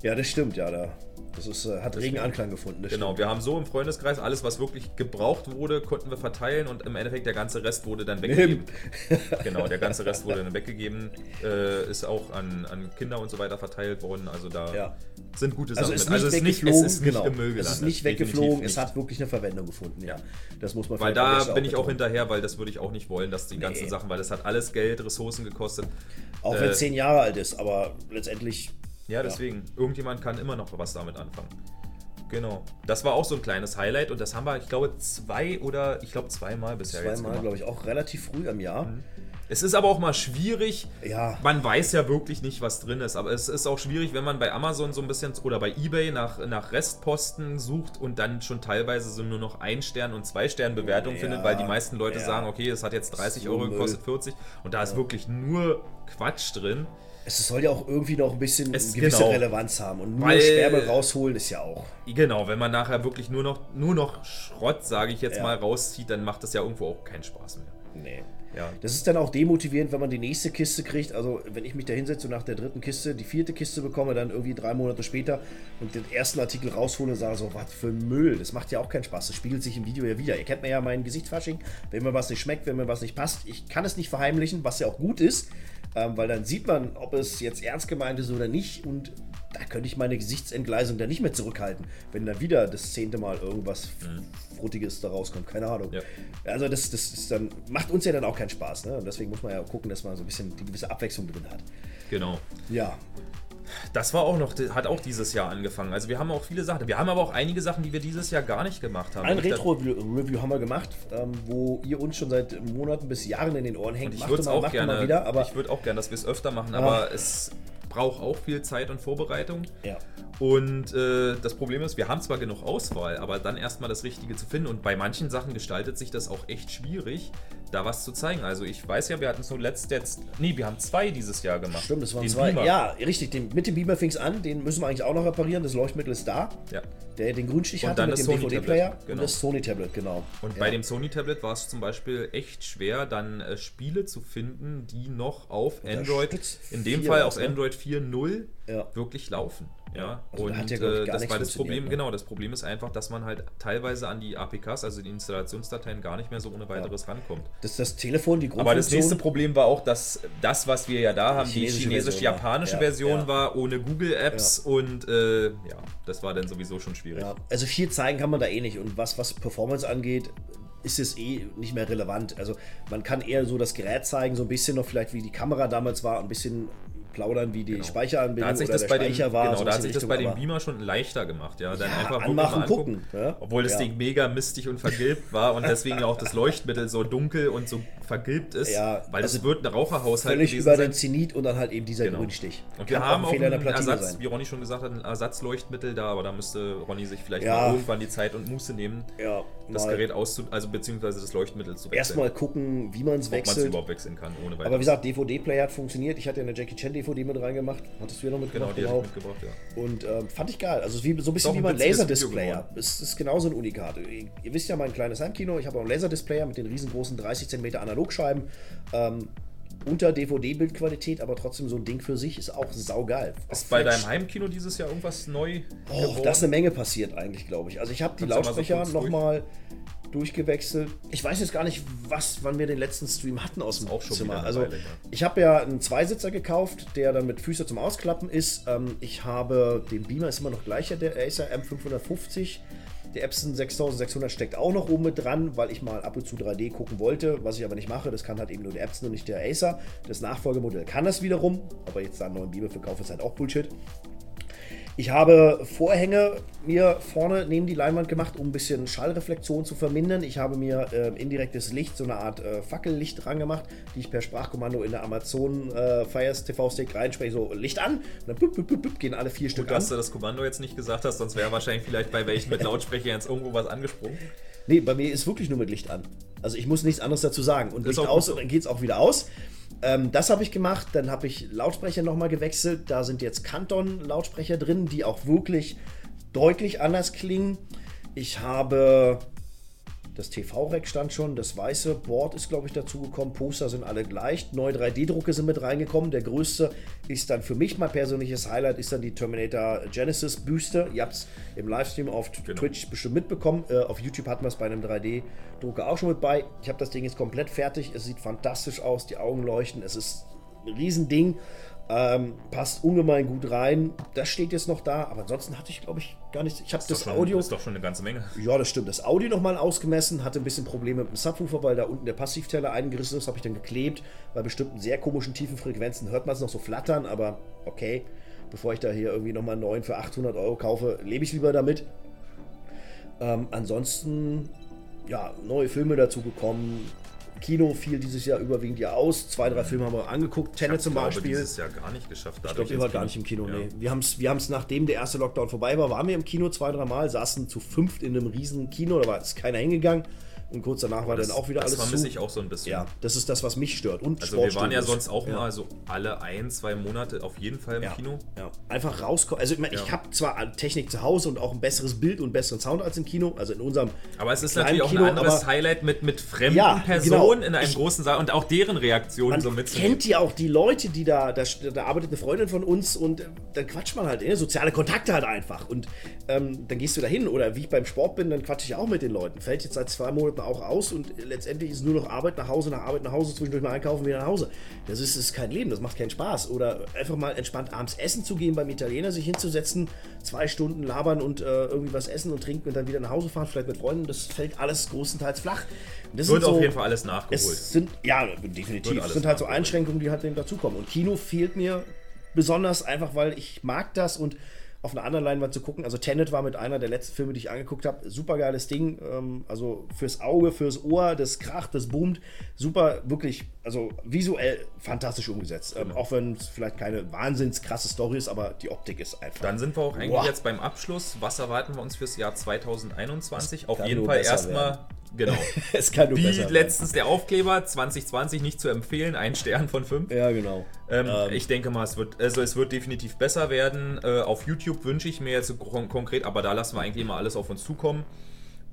ja, das stimmt, ja. Da, das ist, äh, hat regen Anklang gefunden. Genau, wir haben so im Freundeskreis alles, was wirklich gebraucht wurde, konnten wir verteilen und im Endeffekt der ganze Rest wurde dann weggegeben. [laughs] genau, der ganze Rest wurde dann weggegeben, äh, ist auch an, an Kinder und so weiter verteilt worden. Also da Ja. sind gute Also Sachen ist mit. nicht Also es ist nicht, weggeflogen, es ist nicht genau. im Müll gelandet. Es ist nicht weggeflogen, nicht. es hat wirklich eine Verwendung gefunden, ja. Das muss man Weil da bin ich auch betonen. hinterher, weil das würde ich auch nicht wollen, dass die ganzen Nee. Sachen, weil das hat alles Geld, Ressourcen gekostet. Auch wenn Äh, es zehn Jahre alt ist, aber letztendlich. Ja, deswegen. Irgendjemand kann immer noch was damit anfangen. Genau. Das war auch so ein kleines Highlight und das haben wir, ich glaube, zwei oder ich glaube zweimal bisher jetzt Zweimal, gemacht. glaube ich, auch relativ früh im Jahr. Es ist aber auch mal schwierig. Ja. Man weiß ja wirklich nicht, was drin ist. Aber es ist auch schwierig, wenn man bei Amazon so ein bisschen oder bei Ebay nach, nach Restposten sucht und dann schon teilweise so nur noch ein Stern und zwei Stern Bewertung Ja, findet, weil die meisten Leute ja. sagen, okay, es hat jetzt 30 So Euro gekostet, 40 und da ist wirklich nur Quatsch drin. Es soll ja auch irgendwie noch ein bisschen Es- gewisse genau. Relevanz haben. Und nur Weil- Sperrmüll rausholen ist ja auch. Genau, wenn man nachher wirklich nur noch, nur noch Schrott, sage ich jetzt Ja. mal, rauszieht, dann macht das ja irgendwo auch keinen Spaß mehr. Nee. Ja. Das ist dann auch demotivierend, wenn man die nächste Kiste kriegt. Also, wenn ich mich da hinsetze und nach der dritten Kiste die vierte Kiste bekomme, dann irgendwie drei Monate später und den ersten Artikel raushole und sage so, was für Müll. Das macht ja auch keinen Spaß. Das spiegelt sich im Video ja wieder. Ihr kennt mir ja mein Gesichtsfasching. Wenn mir was nicht schmeckt, wenn mir was nicht passt, ich kann es nicht verheimlichen, was ja auch gut ist, ähm, weil dann sieht man, ob es jetzt ernst gemeint ist oder nicht. Und da könnte ich meine Gesichtsentgleisung dann nicht mehr zurückhalten, wenn dann wieder das zehnte Mal irgendwas Fruttiges da rauskommt. Keine Ahnung. Ja. Also das, das ist dann, macht uns ja dann auch keinen Spaß. Ne? Und deswegen muss man ja gucken, dass man so ein bisschen die gewisse Abwechslung drin hat. Genau. Ja, Das war auch noch, hat auch dieses Jahr angefangen. Also wir haben auch viele Sachen. Wir haben aber auch einige Sachen, die wir dieses Jahr gar nicht gemacht haben. ein Retro-Review haben wir gemacht, ähm, wo ihr uns schon seit Monaten bis Jahren in den Ohren hängt. Und ich würde auch gerne, wieder, aber ich würde auch gerne, dass wir es öfter machen, aber es braucht auch viel Zeit und Vorbereitung. ja. Und äh, das Problem ist, wir haben zwar genug Auswahl, aber dann erstmal das Richtige zu finden. Und bei manchen Sachen gestaltet sich das auch echt schwierig, da was zu zeigen. Also ich weiß ja, wir hatten zuletzt jetzt, nee, wir haben zwei dieses Jahr gemacht. Stimmt, das waren Den zwei. Beamer. Ja, richtig. Den, mit dem Beamer fing es an. Den müssen wir eigentlich auch noch reparieren. Das Leuchtmittel ist da. ja. Der den Grünstich Und hatte dann mit das dem DVD-Player genau. und das Sony-Tablet, genau. Und ja. bei dem Sony-Tablet war es zum Beispiel echt schwer, dann äh, Spiele zu finden, die noch auf Android, in dem Fall auf ne? Android 4.0 Ja. wirklich laufen. Ja, Also und hat ja, ich, äh, gar das war das Problem, ne? genau, das Problem ist einfach, dass man halt teilweise an die APKs, also die Installationsdateien, gar nicht mehr so ohne weiteres rankommt. Das, das Telefon, die Aber das nächste Grundfunktion- Problem war auch, dass das, was wir ja da haben, die chinesisch-japanische Version Version, war. Ja, ohne Google-Apps und äh, ja, das war dann sowieso schon schwierig. Ja, also viel zeigen kann man da eh nicht. Und was, was Performance angeht, ist es eh nicht mehr relevant. Also man kann eher so das Gerät zeigen, so ein bisschen noch vielleicht wie die Kamera damals war, ein bisschen plaudern, wie die Speicheranbindung Da hat sich oder das bei dem, Speicher war. genau, sowas da hat sich das bei dem Beamer schon leichter gemacht, ja. Dann Ja, einfach anmachen, angucken. gucken, ja. Obwohl das Ja. Ding mega mistig und vergilbt war und deswegen auch das Leuchtmittel so dunkel und so vergilbt ist, Ja, weil das also wird ein Raucherhaushalt Völlig gewesen über sein. den Zenit und dann halt eben dieser Genau. Grünstich. Und wir Kann haben ein auch Fehler in der einen Ersatz, sein. wie Ronny schon gesagt hat, ein Ersatzleuchtmittel da, aber da müsste Ronny sich vielleicht mal irgendwann die Zeit und Muße nehmen, Ja, das Gerät auszu... also beziehungsweise das Leuchtmittel zu wechseln. erstmal gucken, wie man es ob man es wechselt. überhaupt wechseln kann, ohne weiteres. Aber wie gesagt, DVD-Player hat funktioniert. Ich hatte ja eine Jackie Chan DVD mit reingemacht. Hattest du ja noch genau, mitgemacht? die ich mitgebracht, ja. Und ähm, fand ich geil. Also wie, so ein bisschen wie ein mein Laserdisplayer. Es ist genauso ein Unikat. Ihr, ihr wisst ja mein kleines Heimkino. Ich habe auch einen Laserdisplayer mit den riesengroßen 30 cm Analogscheiben. Ähm, unter DVD-Bildqualität, aber trotzdem so ein Ding für sich ist auch saugeil. Ist bei deinem Heimkino dieses Jahr irgendwas neu Oh, da ist eine Menge passiert eigentlich, glaube ich. Also ich habe die Kannst so Lautsprecher durch? nochmal durchgewechselt. Ich weiß jetzt gar nicht, was, wann wir den letzten Stream hatten aus dem Zimmer. Also Weile, ja. ich habe ja einen Zweisitzer gekauft, der dann mit Füße zum Ausklappen ist. Ähm, ich habe den Beamer ist immer noch gleicher, der Acer M550. Der Epson 6600 steckt auch noch oben mit dran, weil ich mal ab und zu 3D gucken wollte, was ich aber nicht mache. Das kann halt eben nur der Epson und nicht der Acer. Das Nachfolgemodell kann das wiederum, aber jetzt da einen neuen Beamer für kaufen ist halt auch Bullshit. Ich habe Vorhänge mir vorne neben die Leinwand gemacht, um ein bisschen Schallreflexion zu vermindern. Ich habe mir äh, indirektes Licht, so eine Art äh, Fackellicht dran gemacht, die ich per Sprachkommando in der Amazon äh, Fires TV Stick reinspreche, so Licht an. Und dann bup, bup, bup, gehen alle vier Gut, Stück dass an. du das Kommando jetzt nicht gesagt hast, sonst wäre wahrscheinlich vielleicht bei welchen mit [laughs] Lautsprecher jetzt irgendwo was angesprungen. Nee, bei mir ist wirklich nur mit Licht an. Also ich muss nichts anderes dazu sagen. Und Licht aus und dann geht es auch wieder aus. Ähm, das habe ich gemacht. Dann habe ich Lautsprecher nochmal gewechselt. Da sind jetzt Canton-Lautsprecher drin, die auch wirklich deutlich anders klingen. Ich habe das TV-Rack stand schon, das weiße Board ist, glaube ich, dazugekommen. Poster sind alle gleich. Neue 3D-Drucke sind mit reingekommen. Der größte ist dann für mich mein persönliches Highlight, ist dann die Terminator Genesis Büste. Ihr habt es im Livestream auf Genau. Twitch bestimmt mitbekommen. Äh, auf YouTube hatten wir es bei einem 3D-Drucker auch schon mit bei. Ich habe das Ding jetzt komplett fertig. Es sieht fantastisch aus, die Augen leuchten. Es ist ein Riesending. Ähm, passt ungemein gut rein. Das steht jetzt noch da, aber ansonsten hatte ich, glaube ich, gar nichts. Ich habe das schon, Audio. ist doch schon eine ganze Menge. Ja, das stimmt. Das Audio nochmal ausgemessen, hatte ein bisschen Probleme mit dem Subwoofer, weil da unten der Passivteller eingerissen ist, habe ich dann geklebt. Bei bestimmten sehr komischen tiefen Frequenzen hört man es noch so flattern, aber okay. Bevor ich da hier irgendwie nochmal einen neuen für 800 Euro kaufe, lebe ich lieber damit. Ähm, ansonsten, ja, neue Filme dazu gekommen. Kino fiel dieses Jahr überwiegend ja aus. Zwei, drei Filme haben wir angeguckt. Tenet zum glaube, Beispiel. dieses Jahr gar nicht geschafft. Ich glaube, ihr wart gar nicht im Kino, Ja. nee. Wir haben es wir haben's, nachdem der erste Lockdown vorbei war, waren wir im Kino zwei, drei Mal, saßen zu fünft in einem riesen Kino, da war jetzt keiner hingegangen. Und kurz danach war Das, dann auch wieder das alles vermisse zu. ich auch so ein bisschen. Ja, das ist das, was mich stört. Und Also wir waren ja sonst auch Ja. mal so alle ein, zwei Monate auf jeden Fall im ja. Kino. Ja. Einfach rauskommen. Also ich, mein, ich Ja. habe zwar Technik zu Hause und auch ein besseres Bild und besseren Sound als im Kino, also in unserem Aber es ist natürlich auch Kino, ein anderes Highlight mit, mit fremden Ja, Personen genau. in einem Ich- großen Saal und auch deren Reaktionen so mitzunehmen. kennt ja auch die Leute, die da, da, da arbeitet eine Freundin von uns und äh, dann quatscht man halt, ne? soziale Kontakte halt einfach. Und ähm, dann gehst du da hin oder wie ich beim Sport bin, dann quatsche ich auch mit den Leuten. Fällt jetzt seit zwei Monaten auch aus und letztendlich ist nur noch Arbeit nach Hause, nach Arbeit nach Hause, zwischendurch mal einkaufen, wieder nach Hause. Das ist, ist kein Leben, das macht keinen Spaß. Oder einfach mal entspannt abends essen zu gehen beim Italiener, sich hinzusetzen, zwei Stunden labern und äh, irgendwie was essen und trinken und dann wieder nach Hause fahren, vielleicht mit Freunden. Das fällt alles großenteils flach. Das Wird sind auf so- jeden Fall alles nachgeholt. es sind, ja, definitiv. Es sind halt so. Einschränkungen, die halt eben dazukommen. Und Kino fehlt mir besonders einfach, weil ich mag das und auf einer anderen Leinwand zu gucken. Also Tenet war mit einer der letzten Filme, die ich angeguckt habe. Super geiles Ding. Ähm, also fürs Auge, fürs Ohr, das kracht, das boomt. Super, wirklich, also visuell fantastisch umgesetzt. Ähm, Genau. auch wenn es vielleicht keine wahnsinns krasse Story ist, aber die Optik ist einfach. Dann sind wir auch eigentlich Boah. jetzt beim Abschluss. Was erwarten wir uns fürs Jahr 2021? Auf kann jeden Fall erstmal, genau. [laughs] es kann nur Wie besser werden. letztens der Aufkleber 2020 nicht zu empfehlen, ein Stern von fünf. Ja, genau. Ähm, Ähm. Ich denke mal, es wird, also es wird definitiv besser werden. Äh, auf YouTube wünsche ich mir jetzt kon konkret, aber da lassen wir eigentlich immer alles auf uns zukommen.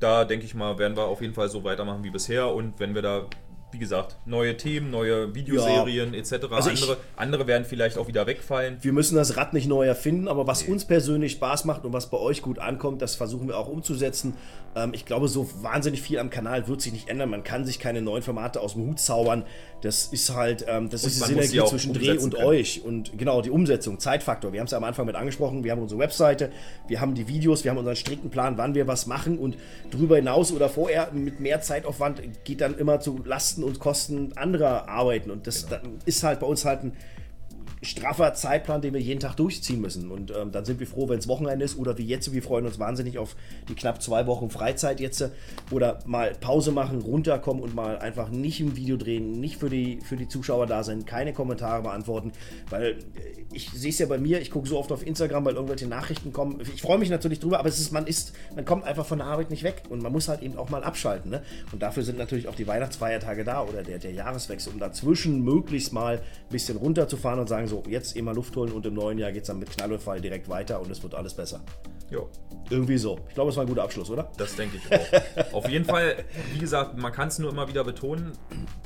Da denke ich mal, werden wir auf jeden Fall so weitermachen wie bisher und wenn wir da, wie gesagt, neue Themen, neue Videoserien etc. Also andere, andere werden vielleicht auch wieder wegfallen. Wir müssen das Rad nicht neu erfinden, aber was uns persönlich Spaß macht und was bei euch gut ankommt, das versuchen wir auch umzusetzen. Ähm, ich glaube, so wahnsinnig viel am Kanal wird sich nicht ändern. Man kann sich keine neuen Formate aus dem Hut zaubern. Das ist halt, ähm, das ist die Synergie zwischen Dreh und können. euch. Und genau, die Umsetzung, Zeitfaktor. Wir haben es ja am Anfang mit angesprochen. Wir haben unsere Webseite, wir haben die Videos, wir haben unseren strikten Plan, wann wir was machen. Und darüber hinaus oder vorher mit mehr Zeitaufwand geht dann immer zu Lasten und Kosten anderer Arbeiten. Und das Genau. ist halt bei uns halt ein straffer Zeitplan, den wir jeden Tag durchziehen müssen. Und ähm, dann sind wir froh, wenn es Wochenende ist oder wie jetzt. Wir freuen uns wahnsinnig auf die knapp zwei Wochen Freizeit jetzt. Oder mal Pause machen, runterkommen und mal einfach nicht ein Video drehen, nicht für die, für die Zuschauer da sein, keine Kommentare beantworten. Weil äh, ich sehe es ja bei mir, ich gucke so oft auf Instagram, weil irgendwelche Nachrichten kommen. Ich freue mich natürlich drüber, aber es ist, man ist, man kommt einfach von der Arbeit nicht weg und man muss halt eben auch mal abschalten. Ne? Und dafür sind natürlich auch die Weihnachtsfeiertage da oder der, der Jahreswechsel, um dazwischen möglichst mal ein bisschen runterzufahren und sagen, so, jetzt eh mal Luft holen und im neuen Jahr geht es dann mit Knall und Fall direkt weiter und es wird alles besser. Jo. Irgendwie so. Ich glaube, es war ein guter Abschluss, oder? Das denke ich auch. Auf jeden Fall, wie gesagt, man kann es nur immer wieder betonen.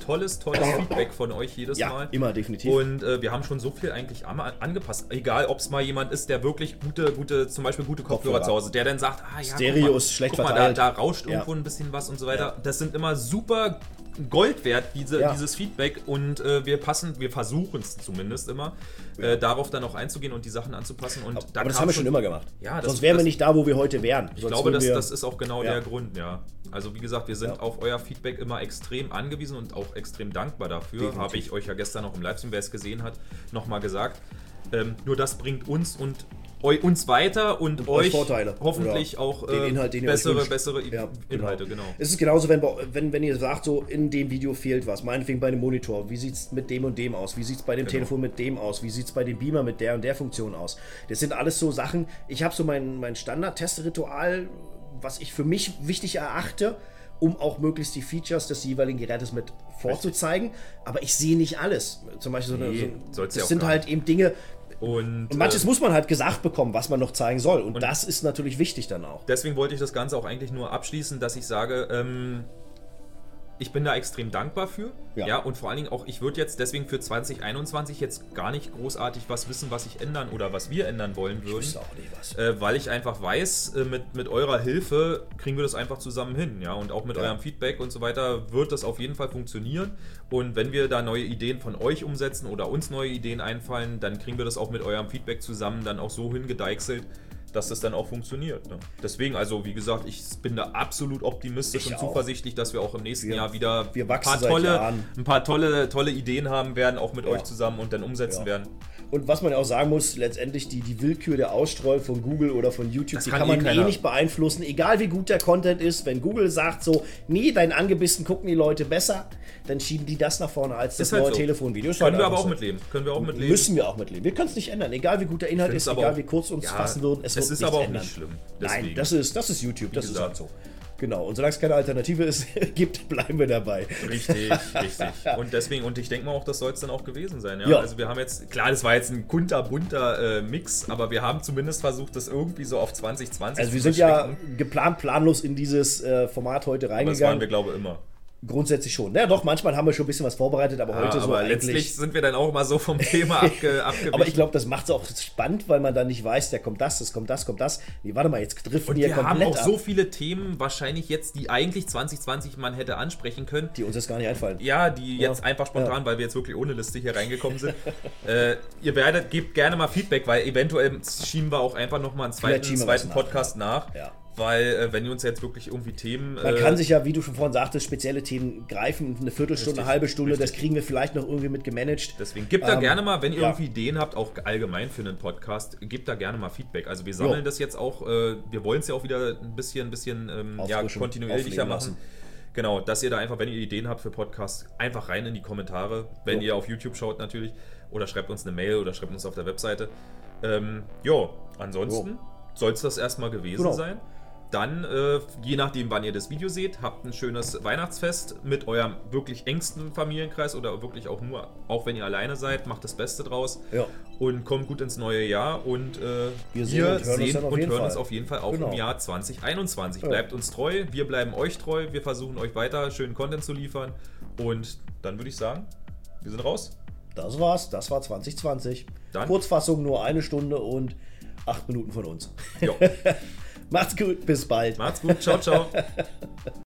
Tolles, tolles Feedback von euch jedes Ja, Mal. immer definitiv. Und äh, wir haben schon so viel eigentlich angepasst. Egal, ob es mal jemand ist, der wirklich gute, gute, zum Beispiel gute Kopfhörer, Kopfhörer. zu Hause, der dann sagt, ah ja, Stereo guck mal, ist schlecht guck mal, da, verteilt. da rauscht Ja. irgendwo ein bisschen was und so weiter. Das sind immer super Gold wert, diese, Ja. dieses Feedback. Und äh, wir passen, wir versuchen es zumindest immer, äh, darauf dann auch einzugehen und die Sachen anzupassen. Und da Aber das haben wir schon immer gemacht. Ja, das- Sonst wären wir das- nicht da, wo wir heute wären. Ich glaube, das, das ist auch genau Ja. der Grund, ja. Also wie gesagt, wir sind Ja. auf euer Feedback immer extrem angewiesen und auch extrem dankbar dafür. Habe ich euch ja gestern auch im Livestream, wer es gesehen hat, nochmal gesagt. Ähm, nur das bringt uns und uns weiter und, euch Vorteile. hoffentlich Oder auch äh, Inhalt, bessere, bessere Ja, Inhalte, genau. Es ist genauso, wenn, wenn, wenn ihr sagt, so in dem Video fehlt was, meinetwegen bei dem Monitor, wie sieht es mit dem und dem aus, wie sieht es bei dem Genau. Telefon mit dem aus, wie sieht es bei dem Beamer mit der und der Funktion aus. Das sind alles so Sachen, ich habe so mein, mein Standard-Testritual, was ich für mich wichtig erachte, um auch möglichst die Features des jeweiligen Gerätes mit vorzuzeigen, aber ich sehe nicht alles. Zum Beispiel so eine, Nee, so, ja das sind halt eben Dinge, Und, und manches äh, muss man halt gesagt bekommen, was man noch zeigen soll. Und, das ist natürlich wichtig dann auch. deswegen wollte ich das Ganze auch eigentlich nur abschließen, dass ich sage, ähm, ich bin da extrem dankbar für. Ja. Ja. und vor allen Dingen auch, ich würde jetzt deswegen für 2021 jetzt gar nicht großartig was wissen, was ich ändern oder was wir ändern wollen würden. Ist auch nicht was. Äh, weil ich einfach weiß, äh, mit, mit eurer Hilfe kriegen wir das einfach zusammen hin, ja. Und auch mit Ja. eurem Feedback und so weiter wird das auf jeden Fall funktionieren. Und wenn wir da neue Ideen von euch umsetzen oder uns neue Ideen einfallen, dann kriegen wir das auch mit eurem Feedback zusammen dann auch so hingedeichselt, dass das dann auch funktioniert. Ne? Deswegen, also wie gesagt, ich bin da absolut optimistisch Ich und auch. zuversichtlich, dass wir auch im nächsten Wir- Jahr wieder ein paar, tolle, Jahren. ein paar tolle, tolle Ideen haben werden, auch mit Ja. euch zusammen und dann umsetzen Ja. werden. Und was man ja auch sagen muss, letztendlich die, die Willkür der Ausstreuung von Google oder von YouTube, Das die kann kann eh man eh keiner. nicht beeinflussen, egal wie gut der Content ist. Wenn Google sagt so, nee, dein Angebissen gucken die Leute besser, dann schieben die das nach vorne als das Ist halt neue so. Telefonvideo. Können halt wir aber auch mitleben. Können wir auch mitleben. Müssen wir auch mitleben. Wir können es nicht ändern, egal wie gut der Inhalt ist, egal auch- wie kurz uns Ja, fassen würden. Es, es wird ist nichts aber auch ändern. nicht schlimm. Nein, Deswegen. das ist, das ist YouTube, das ist halt so. Genau, und solange es keine Alternative ist, [laughs] gibt, bleiben wir dabei. Richtig, [laughs] richtig. Und deswegen, und ich denke mal auch, das soll es dann auch gewesen sein. Ja? Ja. Also wir haben jetzt, klar, das war jetzt ein kunterbunter äh, Mix, aber wir haben zumindest versucht, das irgendwie so auf 2020 Also wir zu sind ja geplant, planlos in dieses äh, Format heute Aber das waren reingegangen. wir, glaube ich, immer. Grundsätzlich schon. Ja, doch, manchmal haben wir schon ein bisschen was vorbereitet, aber Ja, heute so aber eigentlich. letztlich sind wir dann auch mal so vom Thema [laughs] abge, abgewichen. aber ich glaube, das macht es auch spannend, weil man dann nicht weiß, der kommt das, das kommt das, kommt das. Nee, warte mal, jetzt driften und wir wir haben komplett auch ab, so viele Themen wahrscheinlich jetzt, die eigentlich 2020 man hätte ansprechen können. die uns jetzt gar nicht einfallen. Ja, die Ja. jetzt einfach spontan, weil wir jetzt wirklich ohne Liste hier reingekommen sind. [laughs] äh, ihr werdet, gebt gerne mal Feedback, weil eventuell schieben wir auch einfach nochmal einen zweiten, zweiten nach, Podcast nach. Ja. Weil, äh, wenn ihr uns jetzt wirklich irgendwie Themen. Man äh, kann sich ja, wie du schon vorhin sagtest, spezielle Themen greifen, eine Viertelstunde, Richtig, eine halbe Stunde, das richtig. kriegen wir vielleicht noch irgendwie mit gemanagt. Deswegen gebt da Ähm, gerne mal, wenn ihr ja. irgendwie Ideen habt, auch allgemein für einen Podcast, gebt da gerne mal Feedback. Also wir sammeln Jo. das jetzt auch, äh, wir wollen es ja auch wieder ein bisschen, ein bisschen ähm, ja, kontinuierlicher machen. Genau, dass ihr da einfach, wenn ihr Ideen habt für Podcasts, einfach rein in die Kommentare, wenn Jo. ihr auf YouTube schaut natürlich, oder schreibt uns eine Mail oder schreibt uns auf der Webseite. Ähm, jo, ansonsten soll es das erstmal gewesen Genau. sein. Dann, äh, je nachdem, wann ihr das Video seht, habt ein schönes Weihnachtsfest mit eurem wirklich engsten Familienkreis oder wirklich auch nur, auch wenn ihr alleine seid, macht das Beste draus Ja. und kommt gut ins neue Jahr und äh, Wir sehen und hören uns dann auf und jeden hören uns Fall. auf jeden Fall auch Genau. im Jahr 2021. Ja. Bleibt uns treu, wir bleiben euch treu, wir versuchen euch weiter schönen Content zu liefern und dann würde ich sagen, wir sind raus. Das war's, das war 2020. Dann- Kurzfassung nur eine Stunde und acht Minuten von uns. Jo. [laughs] Macht's gut, bis bald. Macht's gut, ciao, ciao. [laughs]